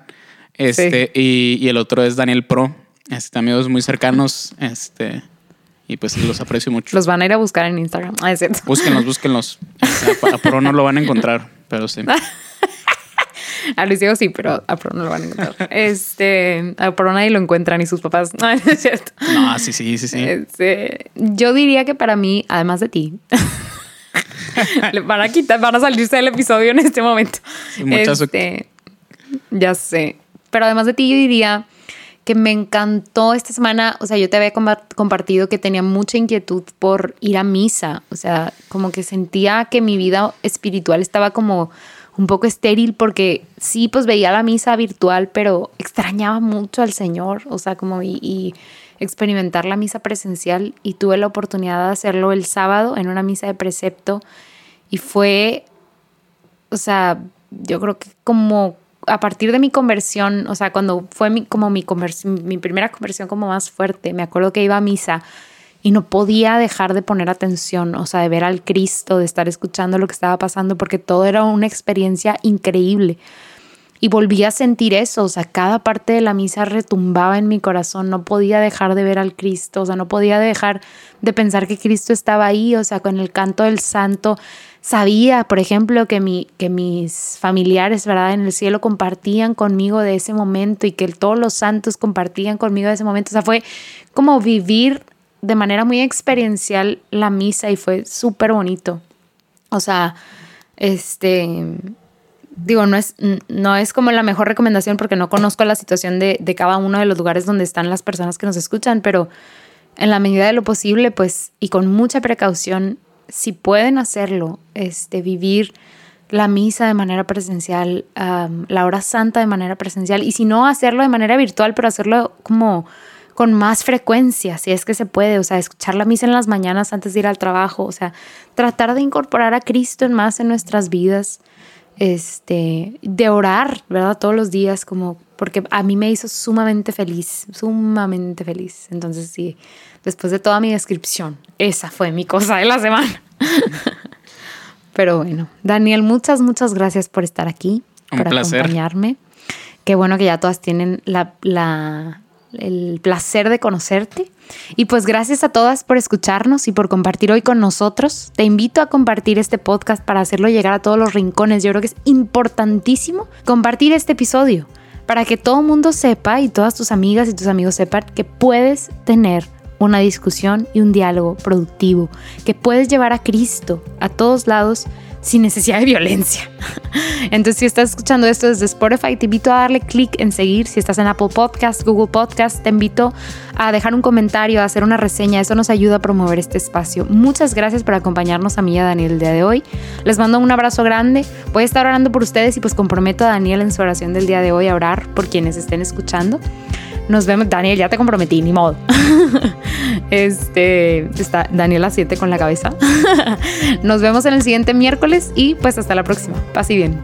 este, y, y el otro es Daniel Pro, este, amigos muy cercanos, este, y pues los aprecio mucho. Los van a ir a buscar en Instagram. Ah, es cierto. Búsquenlos, búsquenlos. A, a Pro no lo van a encontrar, pero sí. (laughs) A Luis Diego sí, pero a Pro no lo van a encontrar. Este, a Pro nadie lo encuentra, ni sus papás. No, (laughs) no es cierto. No, sí, sí, sí, sí. Este, yo diría que para mí, además de ti, (laughs) van a quitar, van a salirse del episodio en este momento. Muchas- Este, ya sé. Pero además de ti, yo diría que me encantó esta semana. O sea, yo te había compa- compartido que tenía mucha inquietud por ir a misa. O sea, como que sentía que mi vida espiritual estaba como un poco estéril porque sí, pues veía la misa virtual, pero extrañaba mucho al Señor. O sea, como y experimentar la misa presencial. Y tuve la oportunidad de hacerlo el sábado en una misa de precepto. Y fue o sea, yo creo que como a partir de mi conversión, o sea, cuando fue mi, como mi, conversión, mi primera conversión como más fuerte, me acuerdo que iba a misa y no podía dejar de poner atención, o sea, de ver al Cristo, de estar escuchando lo que estaba pasando, porque todo era una experiencia increíble. Y volví a sentir eso, o sea, cada parte de la misa retumbaba en mi corazón, no podía dejar de ver al Cristo, o sea, no podía dejar de pensar que Cristo estaba ahí, o sea, con el canto del santo. Sabía, por ejemplo, que, mi, que mis familiares, ¿verdad? En el cielo compartían conmigo de ese momento y que todos los santos compartían conmigo de ese momento. O sea, fue como vivir de manera muy experiencial la misa y fue súper bonito. O sea, este, digo, no es, no es como la mejor recomendación porque no conozco la situación de, de cada uno de los lugares donde están las personas que nos escuchan, pero en la medida de lo posible, pues, y con mucha precaución, si pueden hacerlo, este, vivir la misa de manera presencial, la hora santa de manera presencial, y si no, hacerlo de manera virtual, pero hacerlo como con más frecuencia, si es que se puede, o sea, escuchar la misa en las mañanas antes de ir al trabajo, o sea, tratar de incorporar a Cristo en más en nuestras vidas, este, de orar, ¿verdad? Todos los días, como, porque a mí me hizo sumamente feliz, sumamente feliz. Entonces, sí, después de toda mi descripción, esa fue mi cosa de la semana. (laughs) Pero bueno, Daniel, muchas, muchas gracias por estar aquí, Un por placer. acompañarme. Qué bueno que ya todas tienen la, la- el placer de conocerte. Y pues gracias a todas por escucharnos y por compartir hoy con nosotros. Te invito a compartir este podcast para hacerlo llegar a todos los rincones. Yo creo que es importantísimo compartir este episodio para que todo el mundo sepa y todas tus amigas y tus amigos sepan que puedes tener una discusión y un diálogo productivo, que puedes llevar a Cristo a todos lados sin necesidad de violencia. (laughs) Entonces, si estás escuchando esto desde Spotify, te invito a darle clic en seguir. Si estás en Apple Podcast, Google Podcast, te invito a dejar un comentario, a hacer una reseña. Eso nos ayuda a promover este espacio. Muchas gracias por acompañarnos a mí y a Daniel el día de hoy. Les mando un abrazo grande. Voy a estar orando por ustedes y pues comprometo a Daniel en su oración del día de hoy a orar por quienes estén escuchando. Nos vemos, Daniel, ya te comprometí, ni modo. (laughs) Este, está Daniel a 7 con la cabeza. (laughs) Nos vemos en el siguiente miércoles y pues hasta la próxima. Paz y bien.